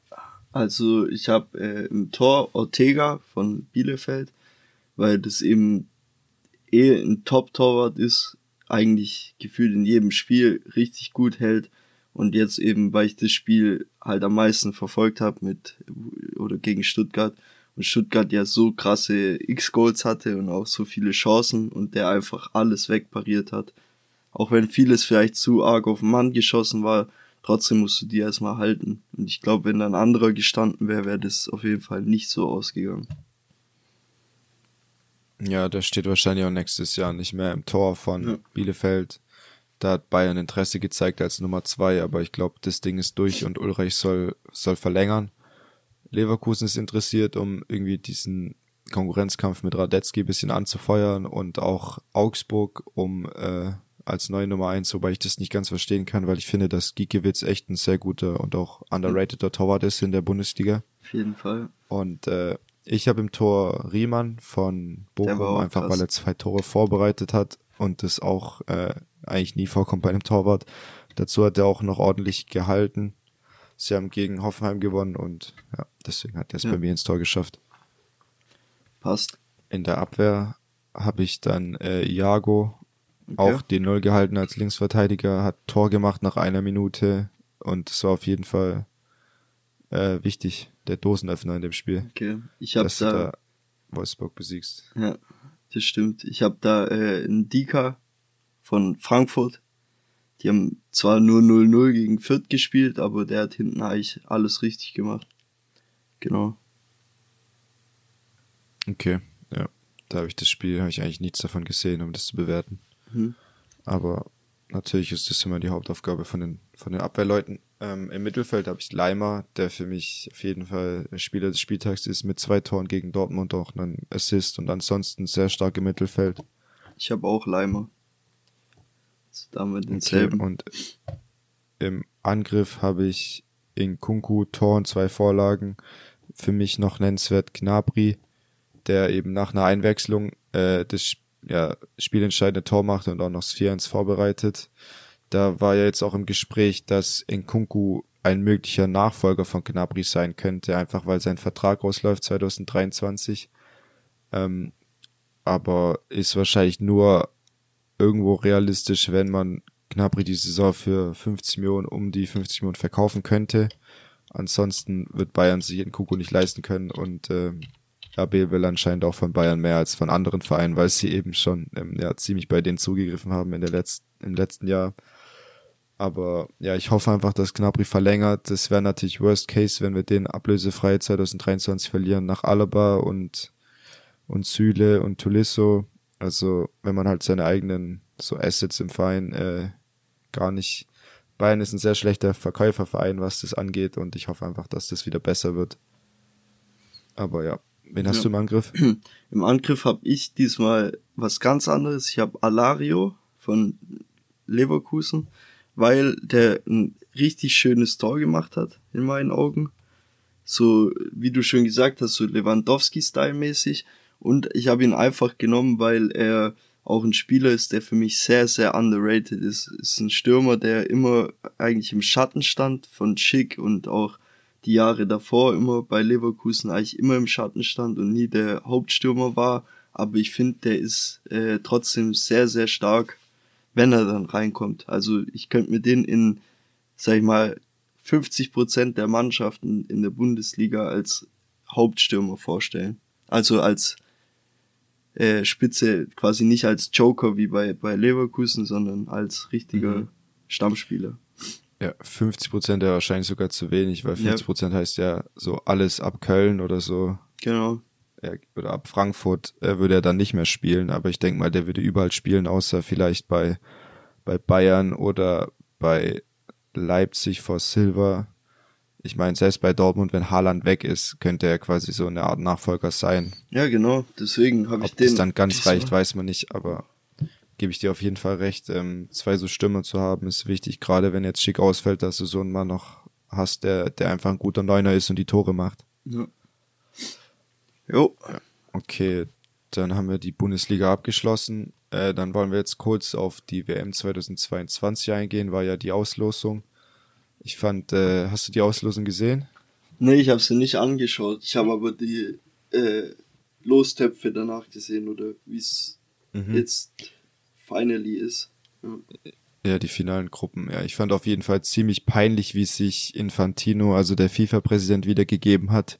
also ich habe äh, im Tor Ortega von Bielefeld, weil das eben eh ein Top-Torwart ist, eigentlich gefühlt in jedem Spiel richtig gut hält und jetzt eben, weil ich das Spiel halt am meisten verfolgt habe mit oder gegen Stuttgart, und Stuttgart ja so krasse X-Goals hatte und auch so viele Chancen und der einfach alles wegpariert hat. Auch wenn vieles vielleicht zu arg auf den Mann geschossen war, trotzdem musst du die erstmal halten. Und ich glaube, wenn da ein anderer gestanden wäre, wäre das auf jeden Fall nicht so ausgegangen. Ja, der steht wahrscheinlich auch nächstes Jahr nicht mehr im Tor von ja. Bielefeld. Da hat Bayern Interesse gezeigt als Nummer zwei, aber ich glaube, das Ding ist durch und Ulreich soll, soll verlängern. Leverkusen ist interessiert, um irgendwie diesen Konkurrenzkampf mit Radetzky bisschen anzufeuern und auch Augsburg, um äh, als neue Nummer eins, wobei ich das nicht ganz verstehen kann, weil ich finde, dass Giekewitz echt ein sehr guter und auch underrateder Torwart ist in der Bundesliga. Auf jeden Fall. Und äh, ich habe im Tor Riemann von Bochum, einfach krass. weil er zwei Tore vorbereitet hat und das auch äh, eigentlich nie vorkommt bei einem Torwart. Dazu hat er auch noch ordentlich gehalten. Sie haben gegen Hoffenheim gewonnen und ja, deswegen hat er es ja. bei mir ins Tor geschafft. Passt. In der Abwehr habe ich dann äh, Iago okay. auch den Null gehalten als Linksverteidiger, hat Tor gemacht nach einer Minute und es war auf jeden Fall äh, wichtig, der Dosenöffner in dem Spiel. Okay, ich habe da, da, Wolfsburg besiegst. Ja, das stimmt. Ich habe da äh, einen Dika von Frankfurt die haben zwar nur 0-0 gegen Fürth gespielt, aber der hat hinten eigentlich alles richtig gemacht. Genau. Okay, ja. Da habe ich das Spiel, habe ich eigentlich nichts davon gesehen, um das zu bewerten. Mhm. Aber natürlich ist das immer die Hauptaufgabe von den, von den Abwehrleuten. Ähm, Im Mittelfeld habe ich Leimer, der für mich auf jeden Fall Spieler des Spieltags ist, mit zwei Toren gegen Dortmund auch einen Assist und ansonsten sehr stark im Mittelfeld. Ich habe auch Leimer. Damit denselben. Okay, und im Angriff habe ich in Kunku Tor und zwei Vorlagen. Für mich noch nennenswert Gnabry, der eben nach einer Einwechslung äh, das ja, spielentscheidende Tor macht und auch noch 4-1 vorbereitet. Da war ja jetzt auch im Gespräch, dass Nkunku ein möglicher Nachfolger von Gnabry sein könnte, einfach weil sein Vertrag ausläuft 2023. Ähm, aber ist wahrscheinlich nur irgendwo realistisch, wenn man Gnabry die Saison für 50 Millionen, um die 50 Millionen verkaufen könnte. Ansonsten wird Bayern sich den Kuku nicht leisten können und äh, RB will anscheinend auch von Bayern mehr als von anderen Vereinen, weil sie eben schon ähm, ja, ziemlich bei denen zugegriffen haben in der letzten, im letzten Jahr. Aber ja, ich hoffe einfach, dass Gnabry verlängert. Das wäre natürlich Worst Case, wenn wir den ablösefrei 2023 verlieren nach Alaba und, und Süle und Tulisso. Also wenn man halt seine eigenen so Assets im Verein äh, gar nicht. Bayern ist ein sehr schlechter Verkäuferverein, was das angeht, und ich hoffe einfach, dass das wieder besser wird. Aber ja, wen hast ja. du im Angriff? <clears throat> Im Angriff habe ich diesmal was ganz anderes. Ich habe Alario von Leverkusen weil der ein richtig schönes Tor gemacht hat, in meinen Augen. So, wie du schon gesagt hast, so Lewandowski-Style-mäßig. Und ich habe ihn einfach genommen, weil er auch ein Spieler ist, der für mich sehr, sehr underrated ist. Ist ein Stürmer, der immer eigentlich im Schatten stand von Schick und auch die Jahre davor immer bei Leverkusen eigentlich immer im Schatten stand und nie der Hauptstürmer war. Aber ich finde, der ist äh, trotzdem sehr, sehr stark wenn er dann reinkommt. Also ich könnte mir den in, sag ich mal, 50 Prozent der Mannschaften in der Bundesliga als Hauptstürmer vorstellen. Also als äh, Spitze, quasi nicht als Joker wie bei, bei Leverkusen, sondern als richtiger mhm. Stammspieler. Ja, 50 Prozent ja wahrscheinlich sogar zu wenig, weil 50 Prozent ja. heißt ja so alles ab Köln oder so. Genau oder ab Frankfurt äh, würde er dann nicht mehr spielen, aber ich denke mal, der würde überall spielen, außer vielleicht bei, bei Bayern oder bei Leipzig vor Silver. Ich meine, selbst bei Dortmund, wenn Haaland weg ist, könnte er quasi so eine Art Nachfolger sein. Ja, genau, deswegen habe ich den. Ob das dann ganz reicht, weiß man nicht, aber gebe ich dir auf jeden Fall recht. Ähm, zwei so Stimmen zu haben, ist wichtig, gerade wenn jetzt schick ausfällt, dass du so einen Mann noch hast, der, der einfach ein guter Neuner ist und die Tore macht. Ja. Jo. Okay, dann haben wir die Bundesliga abgeschlossen. Äh, dann wollen wir jetzt kurz auf die WM 2022 eingehen, war ja die Auslosung. Ich fand, äh, hast du die Auslosung gesehen? Nee, ich habe sie nicht angeschaut. Ich habe aber die äh, Lostöpfe danach gesehen oder wie es mhm. jetzt finally ist. Ja. ja, die finalen Gruppen. Ja, ich fand auf jeden Fall ziemlich peinlich, wie sich Infantino, also der FIFA-Präsident, wiedergegeben hat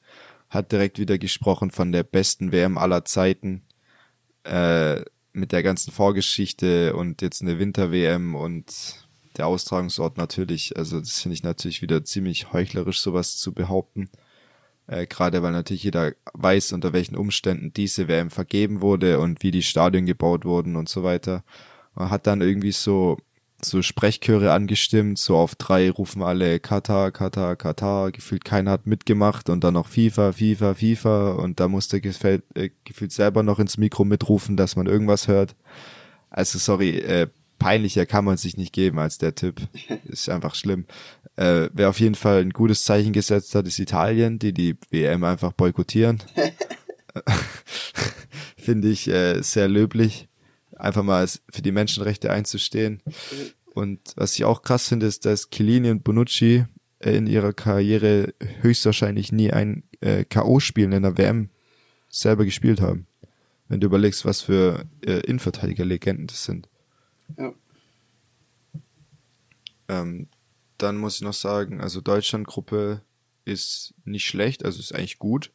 hat direkt wieder gesprochen von der besten WM aller Zeiten. Äh, mit der ganzen Vorgeschichte und jetzt eine Winter-WM und der Austragungsort natürlich. Also das finde ich natürlich wieder ziemlich heuchlerisch, sowas zu behaupten. Äh, Gerade weil natürlich jeder weiß, unter welchen Umständen diese WM vergeben wurde und wie die Stadien gebaut wurden und so weiter. Man hat dann irgendwie so so Sprechchöre angestimmt, so auf drei rufen alle Katar, Katar, Katar, gefühlt keiner hat mitgemacht und dann noch FIFA, FIFA, FIFA und da musste gefällt, äh, gefühlt selber noch ins Mikro mitrufen, dass man irgendwas hört. Also sorry, äh, peinlicher kann man sich nicht geben als der Typ. Ist einfach schlimm. Äh, wer auf jeden Fall ein gutes Zeichen gesetzt hat, ist Italien, die die WM einfach boykottieren. <laughs> Finde ich äh, sehr löblich einfach mal für die Menschenrechte einzustehen. Und was ich auch krass finde, ist, dass Chiellini und Bonucci äh, in ihrer Karriere höchstwahrscheinlich nie ein äh, K.O.-Spiel in einer WM selber gespielt haben. Wenn du überlegst, was für äh, Innenverteidiger-Legenden das sind. Ähm, dann muss ich noch sagen, also Deutschland-Gruppe ist nicht schlecht, also ist eigentlich gut,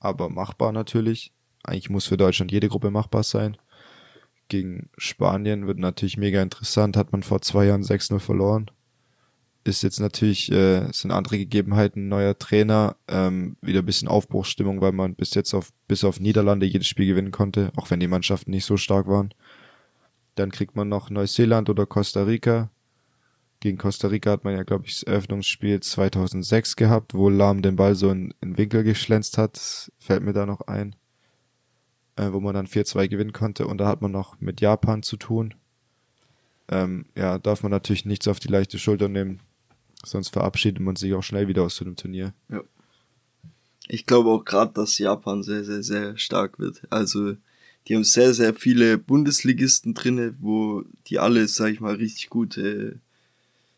aber machbar natürlich. Eigentlich muss für Deutschland jede Gruppe machbar sein gegen Spanien wird natürlich mega interessant. Hat man vor zwei Jahren 6-0 verloren. Ist jetzt natürlich, äh, sind andere Gegebenheiten, neuer Trainer, ähm, wieder ein bisschen Aufbruchsstimmung, weil man bis jetzt auf, bis auf Niederlande jedes Spiel gewinnen konnte, auch wenn die Mannschaften nicht so stark waren. Dann kriegt man noch Neuseeland oder Costa Rica. Gegen Costa Rica hat man ja, glaube ich, das Eröffnungsspiel 2006 gehabt, wo Lahm den Ball so in, in Winkel geschlänzt hat. Das fällt mir da noch ein äh, wo man dann 4-2 gewinnen konnte. Und da hat man noch mit Japan zu tun. Ähm, ja, darf man natürlich nichts auf die leichte Schulter nehmen. Sonst verabschiedet man sich auch schnell wieder aus so einem Turnier. Ja. Ich glaube auch gerade, dass Japan sehr, sehr, sehr stark wird. Also, die haben sehr, sehr viele Bundesligisten drinne, wo die alle, sag ich mal, richtig gute,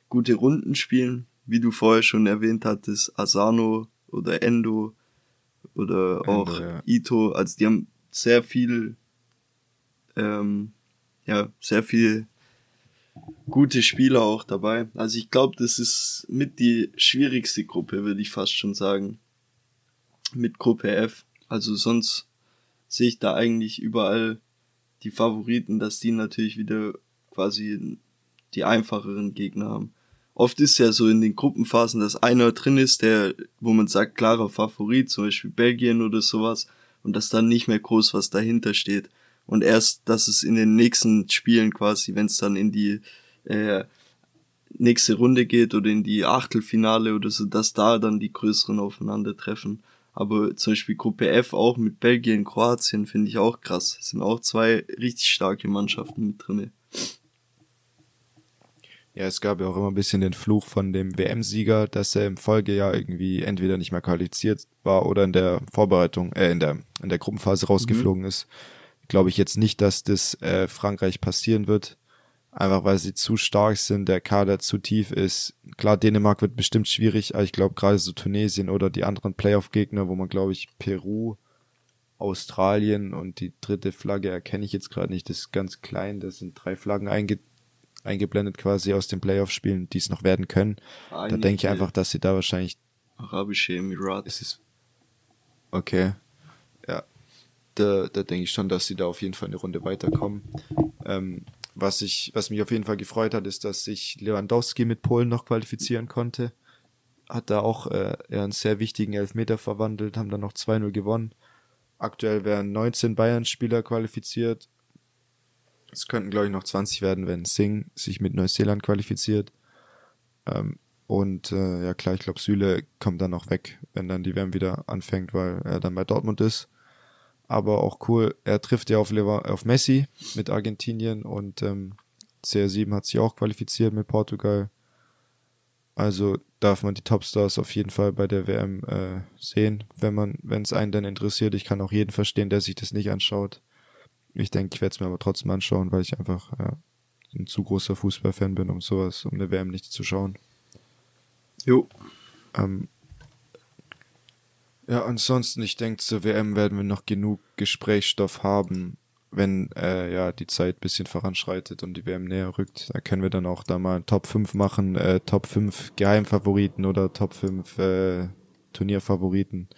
gute Runden spielen. Wie du vorher schon erwähnt hattest, Asano oder Endo oder Endo, auch ja. Ito. Also, die haben sehr viel, ähm, ja, sehr viel gute Spieler auch dabei. Also ich glaube, das ist mit die schwierigste Gruppe, würde ich fast schon sagen. Mit Gruppe F. Also sonst sehe ich da eigentlich überall die Favoriten, dass die natürlich wieder quasi die einfacheren Gegner haben. Oft ist ja so in den Gruppenphasen, dass einer drin ist, der, wo man sagt, klarer Favorit, zum Beispiel Belgien oder sowas, und dass dann nicht mehr groß was dahinter steht. Und erst, dass es in den nächsten Spielen quasi, wenn es dann in die äh, nächste Runde geht oder in die Achtelfinale oder so, dass da dann die größeren aufeinandertreffen. Aber zum Beispiel Gruppe F auch mit Belgien, Kroatien finde ich auch krass. Es sind auch zwei richtig starke Mannschaften mit drinne. Ja, es gab ja auch immer ein bisschen den Fluch von dem WM-Sieger, dass er im Folgejahr irgendwie entweder nicht mehr qualifiziert war oder in der Vorbereitung, äh, in der, in der Gruppenphase rausgeflogen mhm. ist. Glaube ich jetzt nicht, dass das äh, Frankreich passieren wird. Einfach weil sie zu stark sind, der Kader zu tief ist. Klar, Dänemark wird bestimmt schwierig, aber ich glaube gerade so Tunesien oder die anderen Playoff-Gegner, wo man glaube ich Peru, Australien und die dritte Flagge erkenne ich jetzt gerade nicht, das ist ganz klein, da sind drei Flaggen einge eingeblendet quasi aus den Playoff-Spielen, die es noch werden können. Ah, da denke ich einfach, dass sie da wahrscheinlich. Arabische Emirate. Es ist okay. Ja. Da, da denke ich schon, dass sie da auf jeden Fall eine Runde weiterkommen. Ähm, was ich, was mich auf jeden Fall gefreut hat, ist, dass sich Lewandowski mit Polen noch qualifizieren konnte. Hat da auch äh, einen sehr wichtigen Elfmeter verwandelt, haben dann noch 2-0 gewonnen. Aktuell werden 19 Bayern-Spieler qualifiziert es könnten, glaube ich, noch 20 werden, wenn Singh sich mit Neuseeland qualifiziert. Ähm, und äh, ja klar, ich glaube, Süle kommt dann noch weg, wenn dann die WM wieder anfängt, weil er dann bei Dortmund ist. Aber auch cool, er trifft ja auf, Lever auf Messi mit Argentinien und ähm, CR7 hat sich auch qualifiziert mit Portugal. Also darf man die Topstars auf jeden Fall bei der WM äh, sehen, wenn man, wenn es einen dann interessiert. Ich kann auch jeden verstehen, der sich das nicht anschaut. Ich denke, ich werde es mir aber trotzdem anschauen, weil ich einfach ja, ein zu großer Fußballfan bin, um sowas, um eine WM nicht zu schauen. Jo. Ähm, ja, ansonsten, ich denke, zur WM werden wir noch genug Gesprächsstoff haben, wenn äh, ja die Zeit bisschen voranschreitet und die WM näher rückt. Da können wir dann auch da mal Top 5 machen, äh, Top 5 Geheimfavoriten oder Top 5 äh, Turnierfavoriten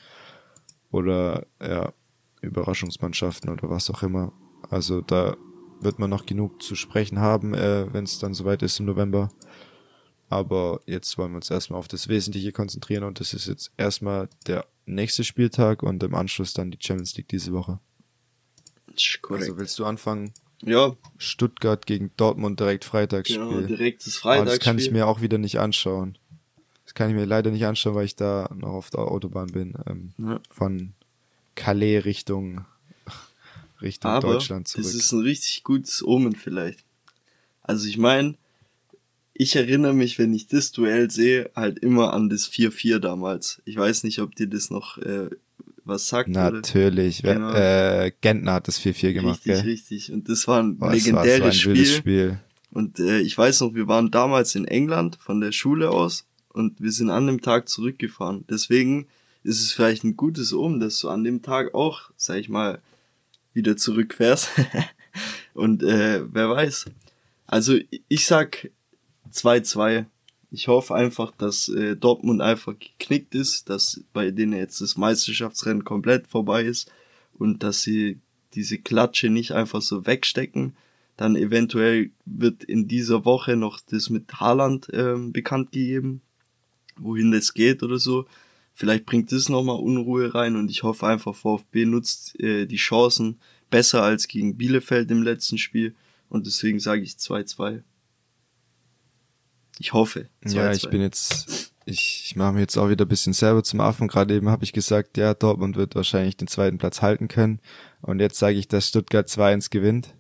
oder ja, Überraschungsmannschaften oder was auch immer. Also da wird man noch genug zu sprechen haben, äh, wenn es dann soweit ist im November. Aber jetzt wollen wir uns erstmal auf das Wesentliche konzentrieren und das ist jetzt erstmal der nächste Spieltag und im Anschluss dann die Champions League diese Woche. Also willst du anfangen? Ja. Stuttgart gegen Dortmund direkt Freitagsspiel. Genau, direkt das Freitagsspiel. Aber das kann ich mir auch wieder nicht anschauen. Das kann ich mir leider nicht anschauen, weil ich da noch auf der Autobahn bin. Ähm, ja. Von Calais Richtung Richtung Aber Deutschland zurück. Das ist ein richtig gutes Omen vielleicht. Also ich meine, ich erinnere mich, wenn ich das Duell sehe, halt immer an das 4-4 damals. Ich weiß nicht, ob dir das noch äh, was sagt. Natürlich. Genau. Äh, Gentner hat das 4-4 gemacht. Richtig, gell? richtig. Und das war ein oh, legendäres war, so ein Spiel. Spiel. Und äh, ich weiß noch, wir waren damals in England von der Schule aus und wir sind an dem Tag zurückgefahren. Deswegen ist es vielleicht ein gutes Omen, dass du an dem Tag auch, sag ich mal, wieder zurückfährst. <laughs> und äh, wer weiß. Also ich sag 2-2. Ich hoffe einfach, dass äh, Dortmund einfach geknickt ist, dass bei denen jetzt das Meisterschaftsrennen komplett vorbei ist und dass sie diese Klatsche nicht einfach so wegstecken. Dann eventuell wird in dieser Woche noch das mit Haaland äh, bekannt gegeben, wohin das geht oder so. Vielleicht bringt das nochmal Unruhe rein und ich hoffe einfach, VfB nutzt äh, die Chancen besser als gegen Bielefeld im letzten Spiel und deswegen sage ich 2-2. Ich hoffe. 2 -2. Ja, ich bin jetzt, ich, ich mache mir jetzt auch wieder ein bisschen selber zum Affen. Gerade eben habe ich gesagt, ja, Dortmund wird wahrscheinlich den zweiten Platz halten können. Und jetzt sage ich, dass Stuttgart 2-1 gewinnt.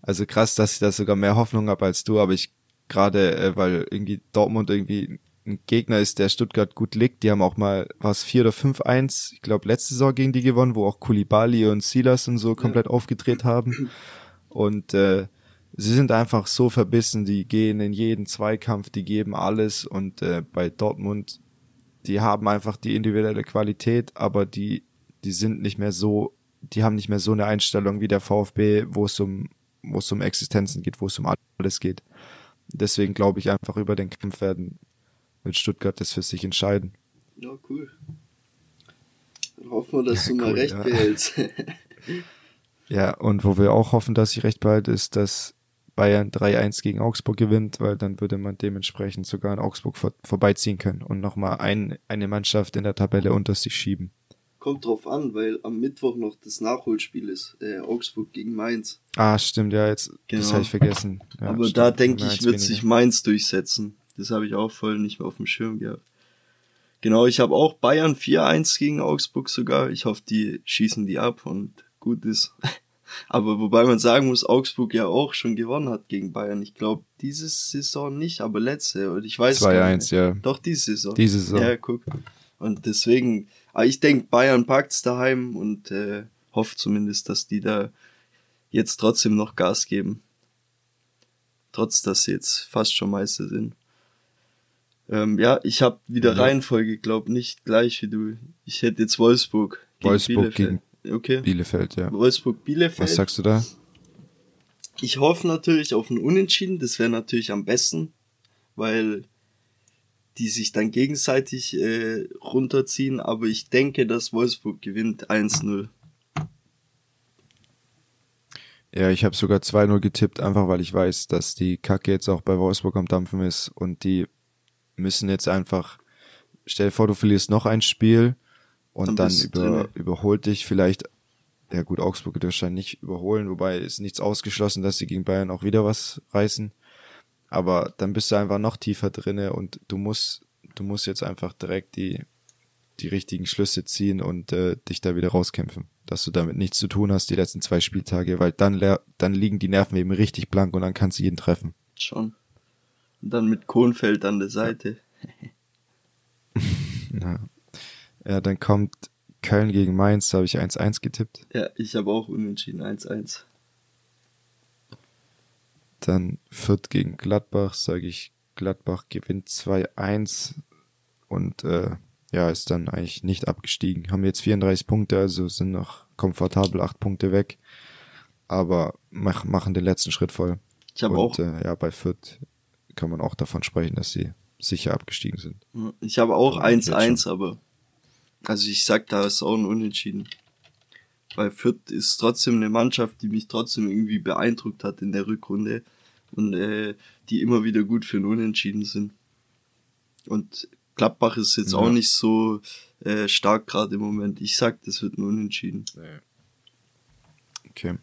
Also krass, dass ich da sogar mehr Hoffnung habe als du, aber ich gerade, äh, weil irgendwie Dortmund irgendwie ein Gegner ist, der Stuttgart gut liegt. Die haben auch mal, was 4 oder 5-1, ich glaube, letzte Saison gegen die gewonnen, wo auch Kulibali und Silas und so komplett ja. aufgedreht haben. Und äh, sie sind einfach so verbissen, die gehen in jeden Zweikampf, die geben alles und äh, bei Dortmund, die haben einfach die individuelle Qualität, aber die, die sind nicht mehr so, die haben nicht mehr so eine Einstellung wie der VfB, wo es um, wo es um Existenzen geht, wo es um alles geht. Deswegen glaube ich einfach über den Kampf werden mit Stuttgart das für sich entscheiden. Ja, cool. Dann hoffen wir, dass ja, du cool, mal recht ja. behältst. <laughs> ja, und wo wir auch hoffen, dass ich recht behalte, ist, dass Bayern 3-1 gegen Augsburg gewinnt, weil dann würde man dementsprechend sogar an Augsburg vor, vorbeiziehen können und nochmal ein, eine Mannschaft in der Tabelle unter sich schieben. Kommt drauf an, weil am Mittwoch noch das Nachholspiel ist, äh, Augsburg gegen Mainz. Ah, stimmt, ja, jetzt, genau. das habe ich vergessen. Ja, Aber stimmt, da denke ich, wird sich Mainz durchsetzen. Das habe ich auch voll nicht mehr auf dem Schirm gehabt. Genau, ich habe auch Bayern 4-1 gegen Augsburg sogar. Ich hoffe, die schießen die ab und gut ist. Aber wobei man sagen muss, Augsburg ja auch schon gewonnen hat gegen Bayern. Ich glaube, diese Saison nicht, aber letzte. Und ich weiß 2-1, ja. Doch, diese Saison. Diese Saison. Ja, guck. Und deswegen, aber ich denke, Bayern packt's daheim und äh, hoffe zumindest, dass die da jetzt trotzdem noch Gas geben. Trotz, dass sie jetzt fast schon Meister sind. Ähm, ja, ich habe wieder ja. Reihenfolge, glaub nicht gleich wie du. Ich hätte jetzt Wolfsburg gegen Wolfsburg Bielefeld. gegen okay. Bielefeld, ja. Wolfsburg Bielefeld. Was sagst du da? Ich hoffe natürlich auf ein Unentschieden, das wäre natürlich am besten, weil die sich dann gegenseitig äh, runterziehen, aber ich denke, dass Wolfsburg gewinnt 1-0. Ja, ich habe sogar 2-0 getippt, einfach weil ich weiß, dass die Kacke jetzt auch bei Wolfsburg am Dampfen ist und die müssen jetzt einfach, stell dir vor, du verlierst noch ein Spiel und dann, dann über, überholt dich vielleicht, ja gut, Augsburg wird wahrscheinlich nicht überholen, wobei ist nichts ausgeschlossen, dass sie gegen Bayern auch wieder was reißen. Aber dann bist du einfach noch tiefer drinne und du musst, du musst jetzt einfach direkt die, die richtigen Schlüsse ziehen und äh, dich da wieder rauskämpfen. Dass du damit nichts zu tun hast die letzten zwei Spieltage, weil dann, dann liegen die Nerven eben richtig blank und dann kannst du jeden treffen. Schon. Und dann mit Kohnfeld an der Seite. ja. <laughs> ja, dann kommt Köln gegen Mainz, da habe ich 1-1 getippt. Ja, ich habe auch unentschieden 1-1. Dann Fürth gegen Gladbach, sage ich, Gladbach gewinnt 2-1 und äh, ja, ist dann eigentlich nicht abgestiegen. Haben jetzt 34 Punkte, also sind noch komfortabel 8 Punkte weg, aber mach, machen den letzten Schritt voll. Ich habe auch. Äh, ja, bei Fürth kann man auch davon sprechen, dass sie sicher abgestiegen sind. Ich habe auch 1-1, aber also ich sag, da ist auch ein Unentschieden. Weil Fürth ist trotzdem eine Mannschaft, die mich trotzdem irgendwie beeindruckt hat in der Rückrunde und äh, die immer wieder gut für ein Unentschieden sind. Und Gladbach ist jetzt ja. auch nicht so äh, stark gerade im Moment. Ich sag, das wird ein Unentschieden. Okay.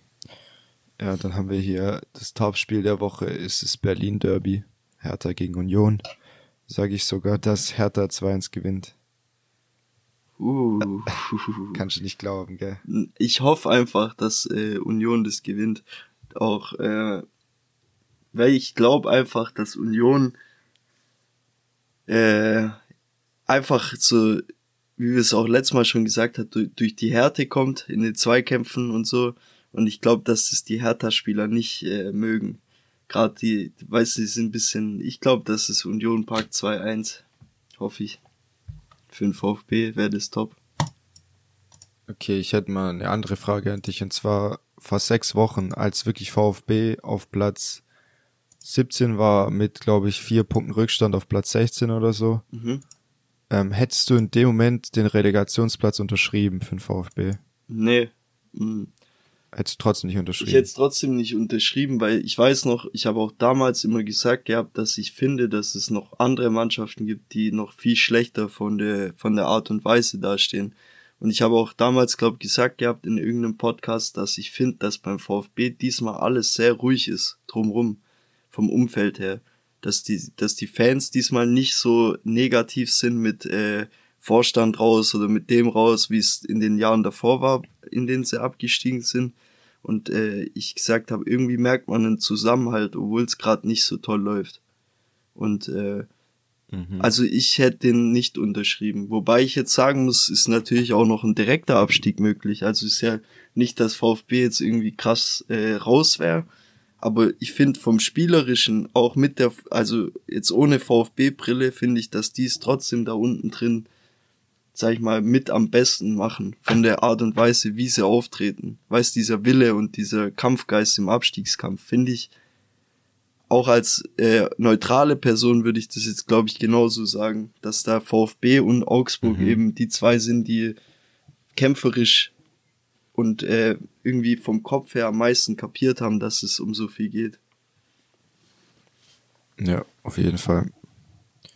Ja, dann haben wir hier das Topspiel der Woche, ist das Berlin Derby. Hertha gegen Union. Sage ich sogar, dass Hertha 2-1 gewinnt. Uh. Kannst du nicht glauben, gell? Ich hoffe einfach, dass äh, Union das gewinnt. Auch, äh, weil ich glaube einfach, dass Union äh, einfach so, wie wir es auch letztes Mal schon gesagt hat, durch, durch die Härte kommt in den Zweikämpfen und so. Und ich glaube, dass es die Hertha-Spieler nicht äh, mögen. Gerade die, weißt du, die sind ein bisschen, ich glaube, das ist Union Park 2-1. Hoffe ich. Für den VfB wäre das top. Okay, ich hätte mal eine andere Frage an dich. Und zwar vor sechs Wochen, als wirklich VfB auf Platz 17 war, mit, glaube ich, vier Punkten Rückstand auf Platz 16 oder so. Mhm. Ähm, hättest du in dem Moment den Relegationsplatz unterschrieben für den VfB? Nee. Hättest du trotzdem nicht unterschrieben? Ich hätte es trotzdem nicht unterschrieben, weil ich weiß noch, ich habe auch damals immer gesagt gehabt, dass ich finde, dass es noch andere Mannschaften gibt, die noch viel schlechter von der, von der Art und Weise dastehen. Und ich habe auch damals, glaube ich, gesagt gehabt in irgendeinem Podcast, dass ich finde, dass beim VfB diesmal alles sehr ruhig ist, drumrum, vom Umfeld her. Dass die, dass die Fans diesmal nicht so negativ sind mit äh, Vorstand raus oder mit dem raus, wie es in den Jahren davor war, in denen sie abgestiegen sind. Und äh, ich gesagt habe, irgendwie merkt man einen Zusammenhalt, obwohl es gerade nicht so toll läuft. Und äh, mhm. also ich hätte den nicht unterschrieben. Wobei ich jetzt sagen muss, ist natürlich auch noch ein direkter Abstieg möglich. Also ist ja nicht, dass VfB jetzt irgendwie krass äh, raus wäre. Aber ich finde vom Spielerischen, auch mit der, also jetzt ohne VfB-Brille, finde ich, dass die es trotzdem da unten drin sag ich mal, mit am besten machen von der Art und Weise, wie sie auftreten. Weißt, dieser Wille und dieser Kampfgeist im Abstiegskampf, finde ich, auch als äh, neutrale Person würde ich das jetzt, glaube ich, genauso sagen, dass da VfB und Augsburg mhm. eben die zwei sind, die kämpferisch und äh, irgendwie vom Kopf her am meisten kapiert haben, dass es um so viel geht. Ja, auf jeden Fall.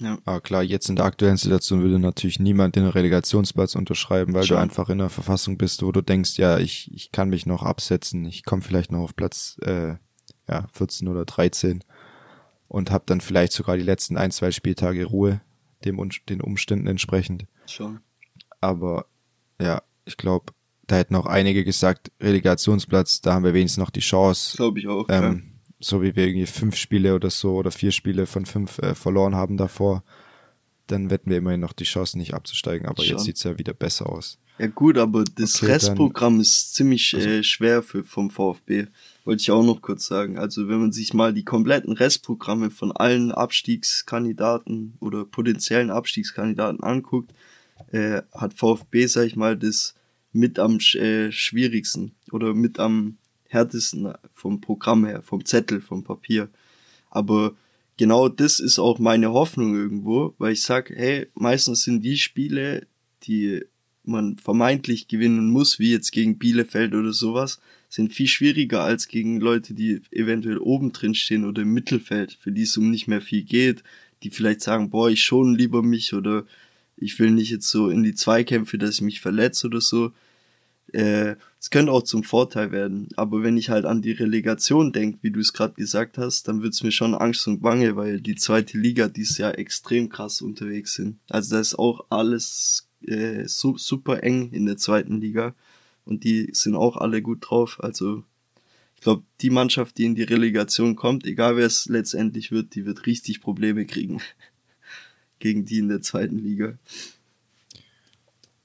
Ja. Aber klar, jetzt in der aktuellen Situation würde natürlich niemand den Relegationsplatz unterschreiben, weil Schon. du einfach in einer Verfassung bist, wo du denkst, ja, ich, ich kann mich noch absetzen, ich komme vielleicht noch auf Platz äh, ja, 14 oder 13 und habe dann vielleicht sogar die letzten ein, zwei Spieltage Ruhe, dem den Umständen entsprechend. Schon. Aber ja, ich glaube, da hätten auch einige gesagt, Relegationsplatz, da haben wir wenigstens noch die Chance. Glaube ich auch. Ähm, ja. So wie wir irgendwie fünf Spiele oder so oder vier Spiele von fünf äh, verloren haben davor, dann wetten wir immerhin noch die Chance, nicht abzusteigen. Aber Schon. jetzt sieht's ja wieder besser aus. Ja gut, aber das okay, Restprogramm ist ziemlich also, äh, schwer für, vom VfB. Wollte ich auch noch kurz sagen. Also wenn man sich mal die kompletten Restprogramme von allen Abstiegskandidaten oder potenziellen Abstiegskandidaten anguckt, äh, hat VfB, sag ich mal, das mit am äh, schwierigsten oder mit am härtesten vom Programm her, vom Zettel, vom Papier. Aber genau das ist auch meine Hoffnung irgendwo, weil ich sag, hey, meistens sind die Spiele, die man vermeintlich gewinnen muss, wie jetzt gegen Bielefeld oder sowas, sind viel schwieriger als gegen Leute, die eventuell oben drin stehen oder im Mittelfeld, für die es um nicht mehr viel geht, die vielleicht sagen, boah, ich schon lieber mich oder ich will nicht jetzt so in die Zweikämpfe, dass ich mich verletze oder so. Äh, es könnte auch zum Vorteil werden. Aber wenn ich halt an die Relegation denke, wie du es gerade gesagt hast, dann wird's mir schon Angst und Bange, weil die zweite Liga dieses Jahr extrem krass unterwegs sind. Also da ist auch alles äh, su super eng in der zweiten Liga und die sind auch alle gut drauf. Also ich glaube, die Mannschaft, die in die Relegation kommt, egal wer es letztendlich wird, die wird richtig Probleme kriegen <laughs> gegen die in der zweiten Liga.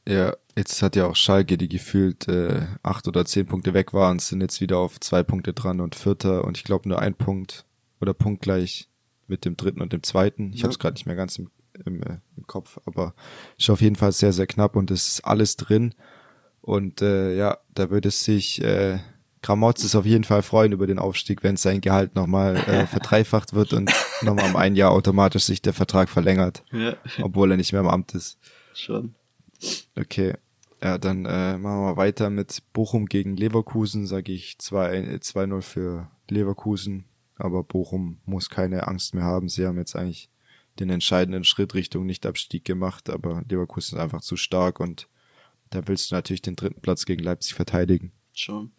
Ja, jetzt hat ja auch Schalke, die gefühlt äh, acht oder zehn Punkte weg waren, sind jetzt wieder auf zwei Punkte dran und Vierter und ich glaube nur ein Punkt oder punktgleich mit dem dritten und dem zweiten. Ich ja. habe es gerade nicht mehr ganz im, im, äh, im Kopf, aber ist auf jeden Fall sehr, sehr knapp und es ist alles drin. Und äh, ja, da würde es sich äh, Gramotz ist auf jeden Fall freuen über den Aufstieg, wenn sein Gehalt nochmal äh, <laughs> verdreifacht wird und nochmal um ein Jahr automatisch sich der Vertrag verlängert, ja. obwohl er nicht mehr im Amt ist. Schon. Okay. Ja, dann äh, machen wir weiter mit Bochum gegen Leverkusen, sage ich 2-0 für Leverkusen, aber Bochum muss keine Angst mehr haben. Sie haben jetzt eigentlich den entscheidenden Schritt Richtung Nichtabstieg gemacht, aber Leverkusen ist einfach zu stark und da willst du natürlich den dritten Platz gegen Leipzig verteidigen. Schon.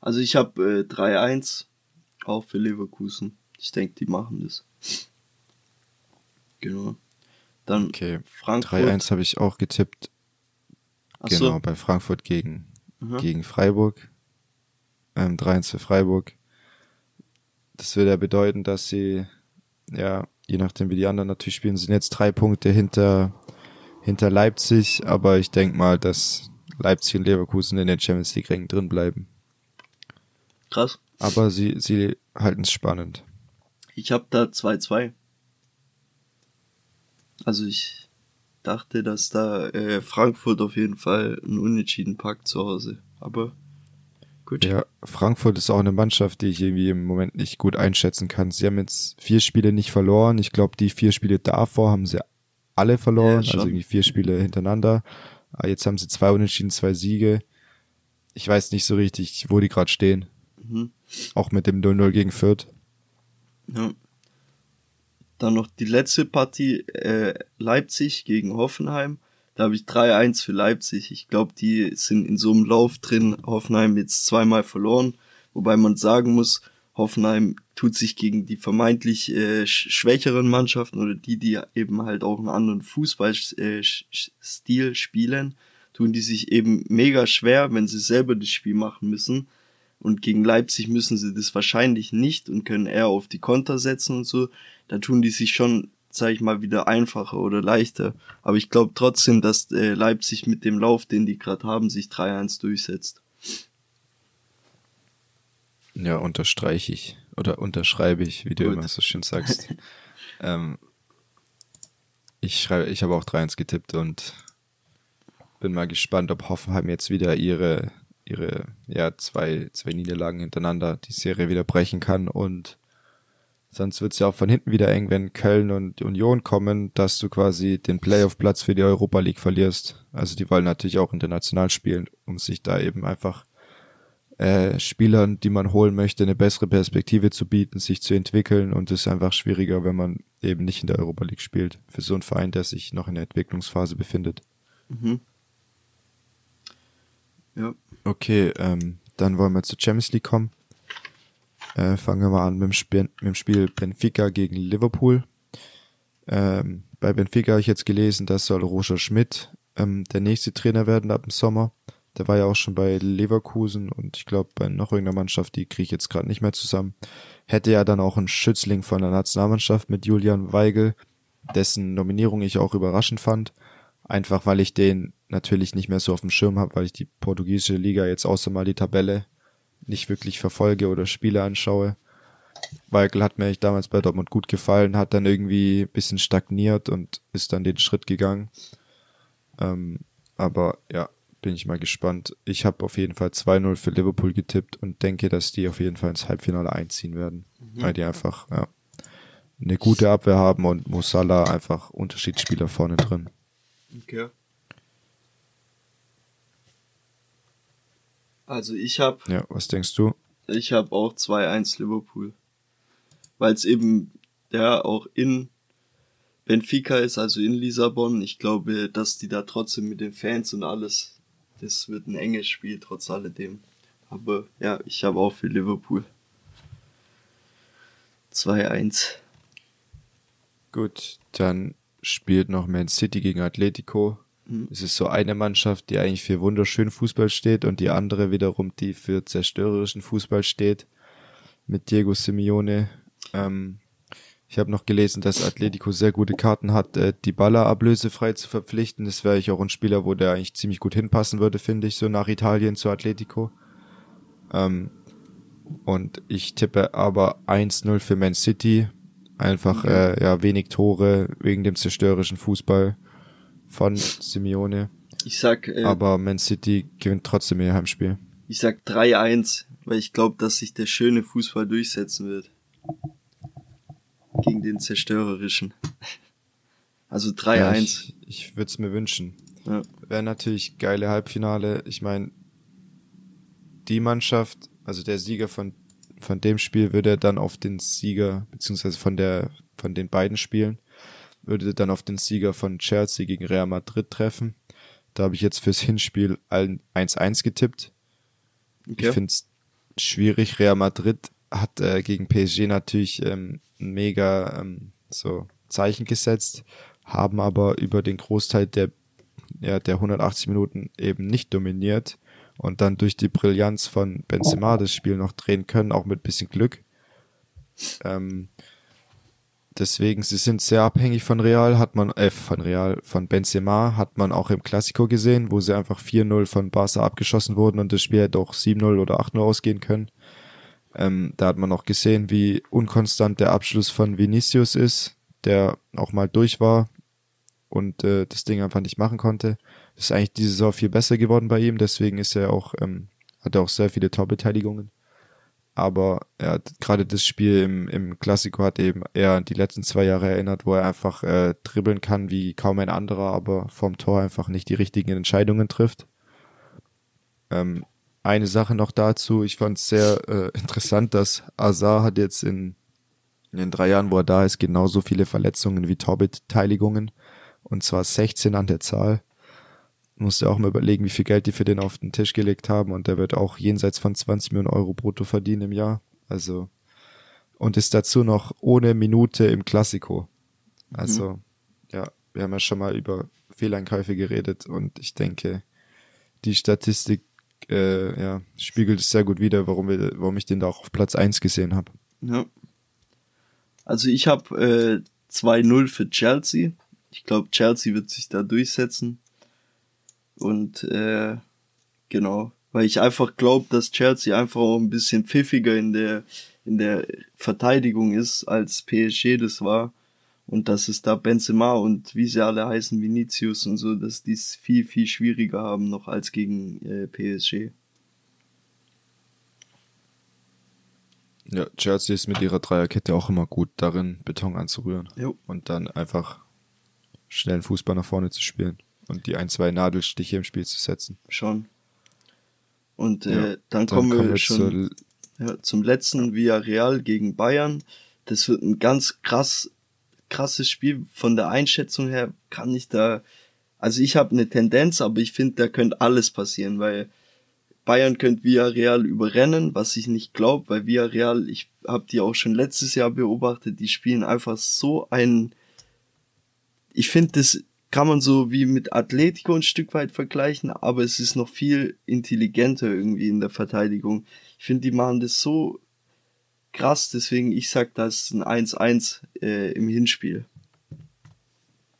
Also ich habe äh, 3-1 auch für Leverkusen. Ich denke, die machen das. Genau. Dann okay. Frankfurt. 3-1 habe ich auch getippt. Ach genau, so. bei Frankfurt gegen, gegen Freiburg. Ähm, 3-1 für Freiburg. Das würde ja bedeuten, dass sie, ja, je nachdem wie die anderen natürlich spielen, sind jetzt drei Punkte hinter, hinter Leipzig, aber ich denke mal, dass Leipzig und Leverkusen in den Champions League Rängen drin bleiben. Krass. Aber sie, sie halten es spannend. Ich habe da 2-2. Also ich dachte, dass da äh, Frankfurt auf jeden Fall einen Unentschieden packt zu Hause. Aber gut. Ja, Frankfurt ist auch eine Mannschaft, die ich irgendwie im Moment nicht gut einschätzen kann. Sie haben jetzt vier Spiele nicht verloren. Ich glaube, die vier Spiele davor haben sie alle verloren. Ja, also irgendwie vier Spiele hintereinander. Aber jetzt haben sie zwei Unentschieden, zwei Siege. Ich weiß nicht so richtig, wo die gerade stehen. Mhm. Auch mit dem 0-0 gegen Fürth. Ja. Dann noch die letzte Partie, äh, Leipzig gegen Hoffenheim. Da habe ich 3-1 für Leipzig. Ich glaube, die sind in so einem Lauf drin. Hoffenheim jetzt zweimal verloren. Wobei man sagen muss, Hoffenheim tut sich gegen die vermeintlich äh, schwächeren Mannschaften oder die, die eben halt auch einen anderen Fußballstil äh, spielen, tun die sich eben mega schwer, wenn sie selber das Spiel machen müssen. Und gegen Leipzig müssen sie das wahrscheinlich nicht und können eher auf die Konter setzen und so. Da tun die sich schon, sag ich mal, wieder einfacher oder leichter. Aber ich glaube trotzdem, dass äh, Leipzig mit dem Lauf, den die gerade haben, sich 3-1 durchsetzt. Ja, unterstreiche ich. Oder unterschreibe ich, wie du Gut. immer so schön sagst. <laughs> ähm, ich schreibe, ich habe auch 3-1 getippt und bin mal gespannt, ob Hoffenheim jetzt wieder ihre ihre ja zwei, zwei Niederlagen hintereinander die Serie wieder brechen kann und Sonst wird es ja auch von hinten wieder eng, wenn Köln und Union kommen, dass du quasi den Playoff-Platz für die Europa League verlierst. Also die wollen natürlich auch international spielen, um sich da eben einfach äh, Spielern, die man holen möchte, eine bessere Perspektive zu bieten, sich zu entwickeln und es ist einfach schwieriger, wenn man eben nicht in der Europa League spielt, für so einen Verein, der sich noch in der Entwicklungsphase befindet. Mhm. Ja. Okay, ähm, dann wollen wir zur Champions League kommen. Äh, fangen wir mal an mit dem, Spiel, mit dem Spiel Benfica gegen Liverpool. Ähm, bei Benfica habe ich jetzt gelesen, dass soll Roger Schmidt ähm, der nächste Trainer werden ab dem Sommer. Der war ja auch schon bei Leverkusen und ich glaube bei noch irgendeiner Mannschaft, die kriege ich jetzt gerade nicht mehr zusammen. Hätte ja dann auch einen Schützling von der Nationalmannschaft mit Julian Weigel, dessen Nominierung ich auch überraschend fand. Einfach weil ich den natürlich nicht mehr so auf dem Schirm habe, weil ich die portugiesische Liga jetzt außer mal die Tabelle nicht wirklich verfolge oder Spiele anschaue. Weigel hat mir eigentlich damals bei Dortmund gut gefallen, hat dann irgendwie bisschen stagniert und ist dann den Schritt gegangen. Ähm, aber ja, bin ich mal gespannt. Ich habe auf jeden Fall 2-0 für Liverpool getippt und denke, dass die auf jeden Fall ins Halbfinale einziehen werden. Mhm. Weil die einfach ja, eine gute Abwehr haben und Musala einfach Unterschiedsspieler vorne drin. Okay. Also ich habe. Ja, was denkst du? Ich habe auch 2-1 Liverpool. Weil es eben ja auch in Benfica ist, also in Lissabon. Ich glaube, dass die da trotzdem mit den Fans und alles, das wird ein enges Spiel trotz alledem. Aber ja, ich habe auch für Liverpool. 2-1. Gut, dann spielt noch Man City gegen Atletico. Mhm. Es ist so eine Mannschaft, die eigentlich für wunderschönen Fußball steht und die andere wiederum, die für zerstörerischen Fußball steht. Mit Diego Simeone. Ähm, ich habe noch gelesen, dass Atletico sehr gute Karten hat, äh, die Baller ablösefrei zu verpflichten. Das wäre ich auch ein Spieler, wo der eigentlich ziemlich gut hinpassen würde, finde ich, so nach Italien zu Atletico. Ähm, und ich tippe aber 1-0 für Man City. Einfach okay. äh, ja wenig Tore wegen dem zerstörerischen Fußball von Simeone. Ich sag. Äh, Aber Man City gewinnt trotzdem ihr Heimspiel. Ich sag 3-1, weil ich glaube, dass sich der schöne Fußball durchsetzen wird. Gegen den zerstörerischen. Also 3-1. Ja, ich ich würde es mir wünschen. Ja. Wäre natürlich geile Halbfinale. Ich meine, die Mannschaft, also der Sieger von, von dem Spiel würde dann auf den Sieger, beziehungsweise von der, von den beiden Spielen, würde dann auf den Sieger von Chelsea gegen Real Madrid treffen. Da habe ich jetzt fürs Hinspiel 1-1 getippt. Okay. Ich finde es schwierig. Real Madrid hat äh, gegen PSG natürlich ähm, mega ähm, so Zeichen gesetzt, haben aber über den Großteil der ja, der 180 Minuten eben nicht dominiert und dann durch die Brillanz von Benzema das Spiel noch drehen können, auch mit bisschen Glück. Ähm, Deswegen, sie sind sehr abhängig von Real, hat man, äh, von Real, von Benzema, hat man auch im Klassiko gesehen, wo sie einfach 4-0 von Barca abgeschossen wurden und das Spiel hätte auch 7-0 oder 8-0 ausgehen können. Ähm, da hat man auch gesehen, wie unkonstant der Abschluss von Vinicius ist, der auch mal durch war und äh, das Ding einfach nicht machen konnte. Das ist eigentlich diese Saison viel besser geworden bei ihm, deswegen ist er auch, ähm, hat er auch sehr viele Torbeteiligungen. Aber ja, gerade das Spiel im, im Klassiko hat eben eher an die letzten zwei Jahre erinnert, wo er einfach äh, dribbeln kann wie kaum ein anderer, aber vom Tor einfach nicht die richtigen Entscheidungen trifft. Ähm, eine Sache noch dazu, ich fand es sehr äh, interessant, dass Azar hat jetzt in, in den drei Jahren, wo er da ist, genauso viele Verletzungen wie Torbeteiligungen. Und zwar 16 an der Zahl musst du auch mal überlegen, wie viel Geld die für den auf den Tisch gelegt haben und der wird auch jenseits von 20 Millionen Euro brutto verdienen im Jahr. Also und ist dazu noch ohne Minute im Klassiko. Also mhm. ja, wir haben ja schon mal über Fehleinkäufe geredet und ich denke, die Statistik äh, ja, spiegelt es sehr gut wider, warum, wir, warum ich den da auch auf Platz 1 gesehen habe. Ja. Also ich habe äh, 2-0 für Chelsea. Ich glaube, Chelsea wird sich da durchsetzen. Und äh, genau, weil ich einfach glaube, dass Chelsea einfach auch ein bisschen pfiffiger in der in der Verteidigung ist, als PSG das war. Und dass es da Benzema und wie sie alle heißen, Vinicius und so, dass die es viel, viel schwieriger haben noch als gegen äh, PSG. Ja, Chelsea ist mit ihrer Dreierkette auch immer gut darin, Beton anzurühren. Jo. Und dann einfach schnellen Fußball nach vorne zu spielen und die ein, zwei Nadelstiche im Spiel zu setzen. Schon. Und Ja, äh, dann, kommen wir, schon zur, ja, zum letzten Villarreal gegen Bayern. Das wird ein ganz krass, krasses Spiel. Von der Einschätzung her kann ich da, also ich habe eine Tendenz, aber ich finde, da könnte alles passieren, weil Bayern könnte Villarreal überrennen, was ich nicht glaube, weil Villarreal, ich habe die auch schon letztes Jahr beobachtet, die spielen einfach so ein, ich finde, das kann man so wie mit Atletico ein Stück weit vergleichen, aber es ist noch viel intelligenter irgendwie in der Verteidigung. Ich finde, die machen das so krass, deswegen ich sag, das ist ein 1-1 äh, im Hinspiel.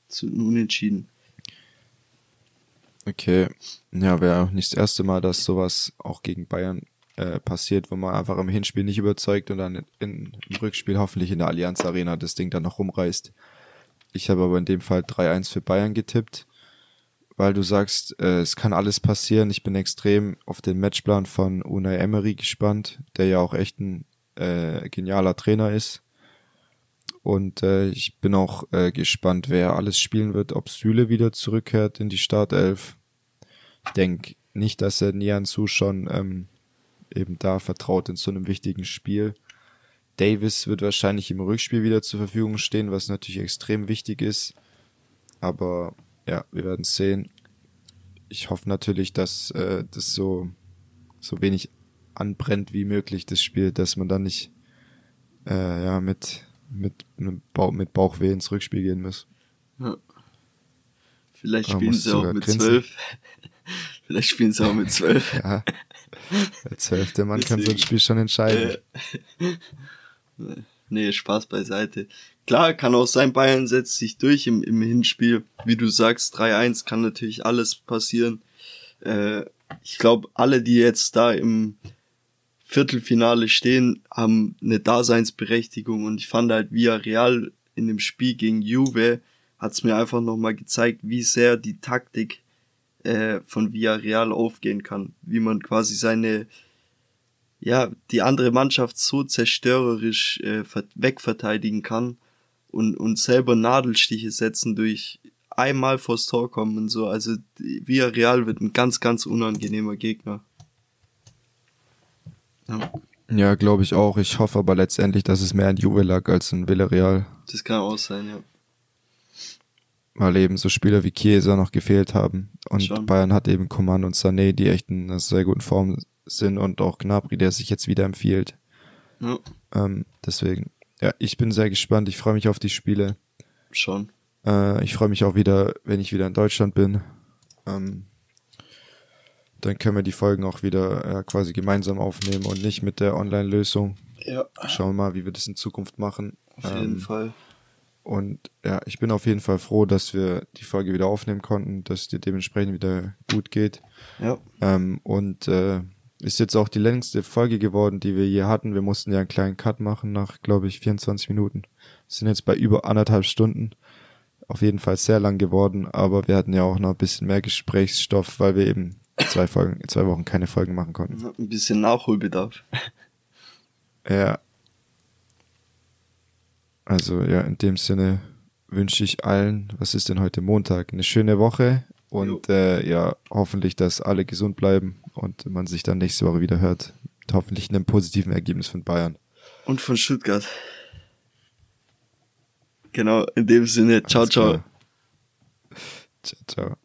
Zu unentschieden. Okay, ja, wäre auch nicht das erste Mal, dass sowas auch gegen Bayern äh, passiert, wo man einfach im Hinspiel nicht überzeugt und dann in, im Rückspiel hoffentlich in der Allianz Arena das Ding dann noch rumreißt. Ich habe aber in dem Fall 3-1 für Bayern getippt, weil du sagst, äh, es kann alles passieren. Ich bin extrem auf den Matchplan von Unai Emery gespannt, der ja auch echt ein äh, genialer Trainer ist. Und äh, ich bin auch äh, gespannt, wer alles spielen wird, ob Süle wieder zurückkehrt in die Startelf. Ich denke nicht, dass er Nian Su schon ähm, eben da vertraut in so einem wichtigen Spiel. Davis wird wahrscheinlich im Rückspiel wieder zur Verfügung stehen, was natürlich extrem wichtig ist. Aber ja, wir werden sehen. Ich hoffe natürlich, dass äh, das so, so wenig anbrennt wie möglich, das Spiel, dass man dann nicht äh, ja, mit, mit, mit, Bauch, mit Bauchweh ins Rückspiel gehen muss. Ja. Vielleicht spielen sie auch mit zwölf. <laughs> Vielleicht spielen sie auch mit zwölf. <laughs> Ja, der zwölfte Mann kann so ein Spiel schon entscheiden. Äh, nee, Spaß beiseite. Klar, kann auch sein, Bayern setzt sich durch im, im Hinspiel. Wie du sagst, 3-1 kann natürlich alles passieren. Äh, ich glaube, alle, die jetzt da im Viertelfinale stehen, haben eine Daseinsberechtigung und ich fand halt Villarreal in dem Spiel gegen Juve hat's mir einfach nochmal gezeigt, wie sehr die Taktik äh, von Villarreal aufgehen kann, wie man quasi seine ja, die andere Mannschaft so zerstörerisch äh, ver- wegverteidigen kann und, und selber Nadelstiche setzen durch einmal vors Tor kommen und so. Also die- Villarreal wird ein ganz, ganz unangenehmer Gegner. Ja, Ja, glaube ich auch. Ich hoffe aber letztendlich, dass es mehr an Juve lag als in Villarreal. das kann auch sein, ja. Weil eben so Spieler wie Chiesa noch gefehlt haben. Und Schon. Bayern hat eben Coman und Sané, die echt in einer sehr guten Form sind und auch Gnabry, der sich jetzt wieder empfiehlt. Ja, Ähm, deswegen, ja, ich bin sehr gespannt. Ich freue mich auf die Spiele. schon. Äh, ich freue mich auch wieder, wenn ich wieder in Deutschland bin. Ähm, dann können wir die Folgen auch wieder äh, quasi gemeinsam aufnehmen und nicht mit der Online-Lösung. Ja, Schauen wir mal, wie wir das in Zukunft machen. auf jeden Ähm, Fall. Und ja, ich bin auf jeden Fall froh, dass wir die Folge wieder aufnehmen konnten, dass es dir dementsprechend wieder gut geht. Ja, Ähm, und äh, ist jetzt auch die längste Folge geworden, die wir je hatten. Wir mussten ja einen kleinen Cut machen nach, glaube ich, 24 Minuten. Sind jetzt bei über anderthalb Stunden. Auf jeden Fall sehr lang geworden, aber wir hatten ja auch noch ein bisschen mehr Gesprächsstoff, weil wir eben zwei Folgen, zwei Wochen keine Folgen machen konnten. ein bisschen Nachholbedarf. Ja. Also ja, in dem Sinne wünsche ich allen, was ist denn heute Montag, eine schöne Woche und äh, ja, hoffentlich, dass alle gesund bleiben und man sich dann nächste Woche wieder hört. Mit hoffentlich einem positiven Ergebnis von Bayern. Und von Stuttgart. Genau, in dem Sinne, ciao, Alles ciao. klar. Ciao, ciao.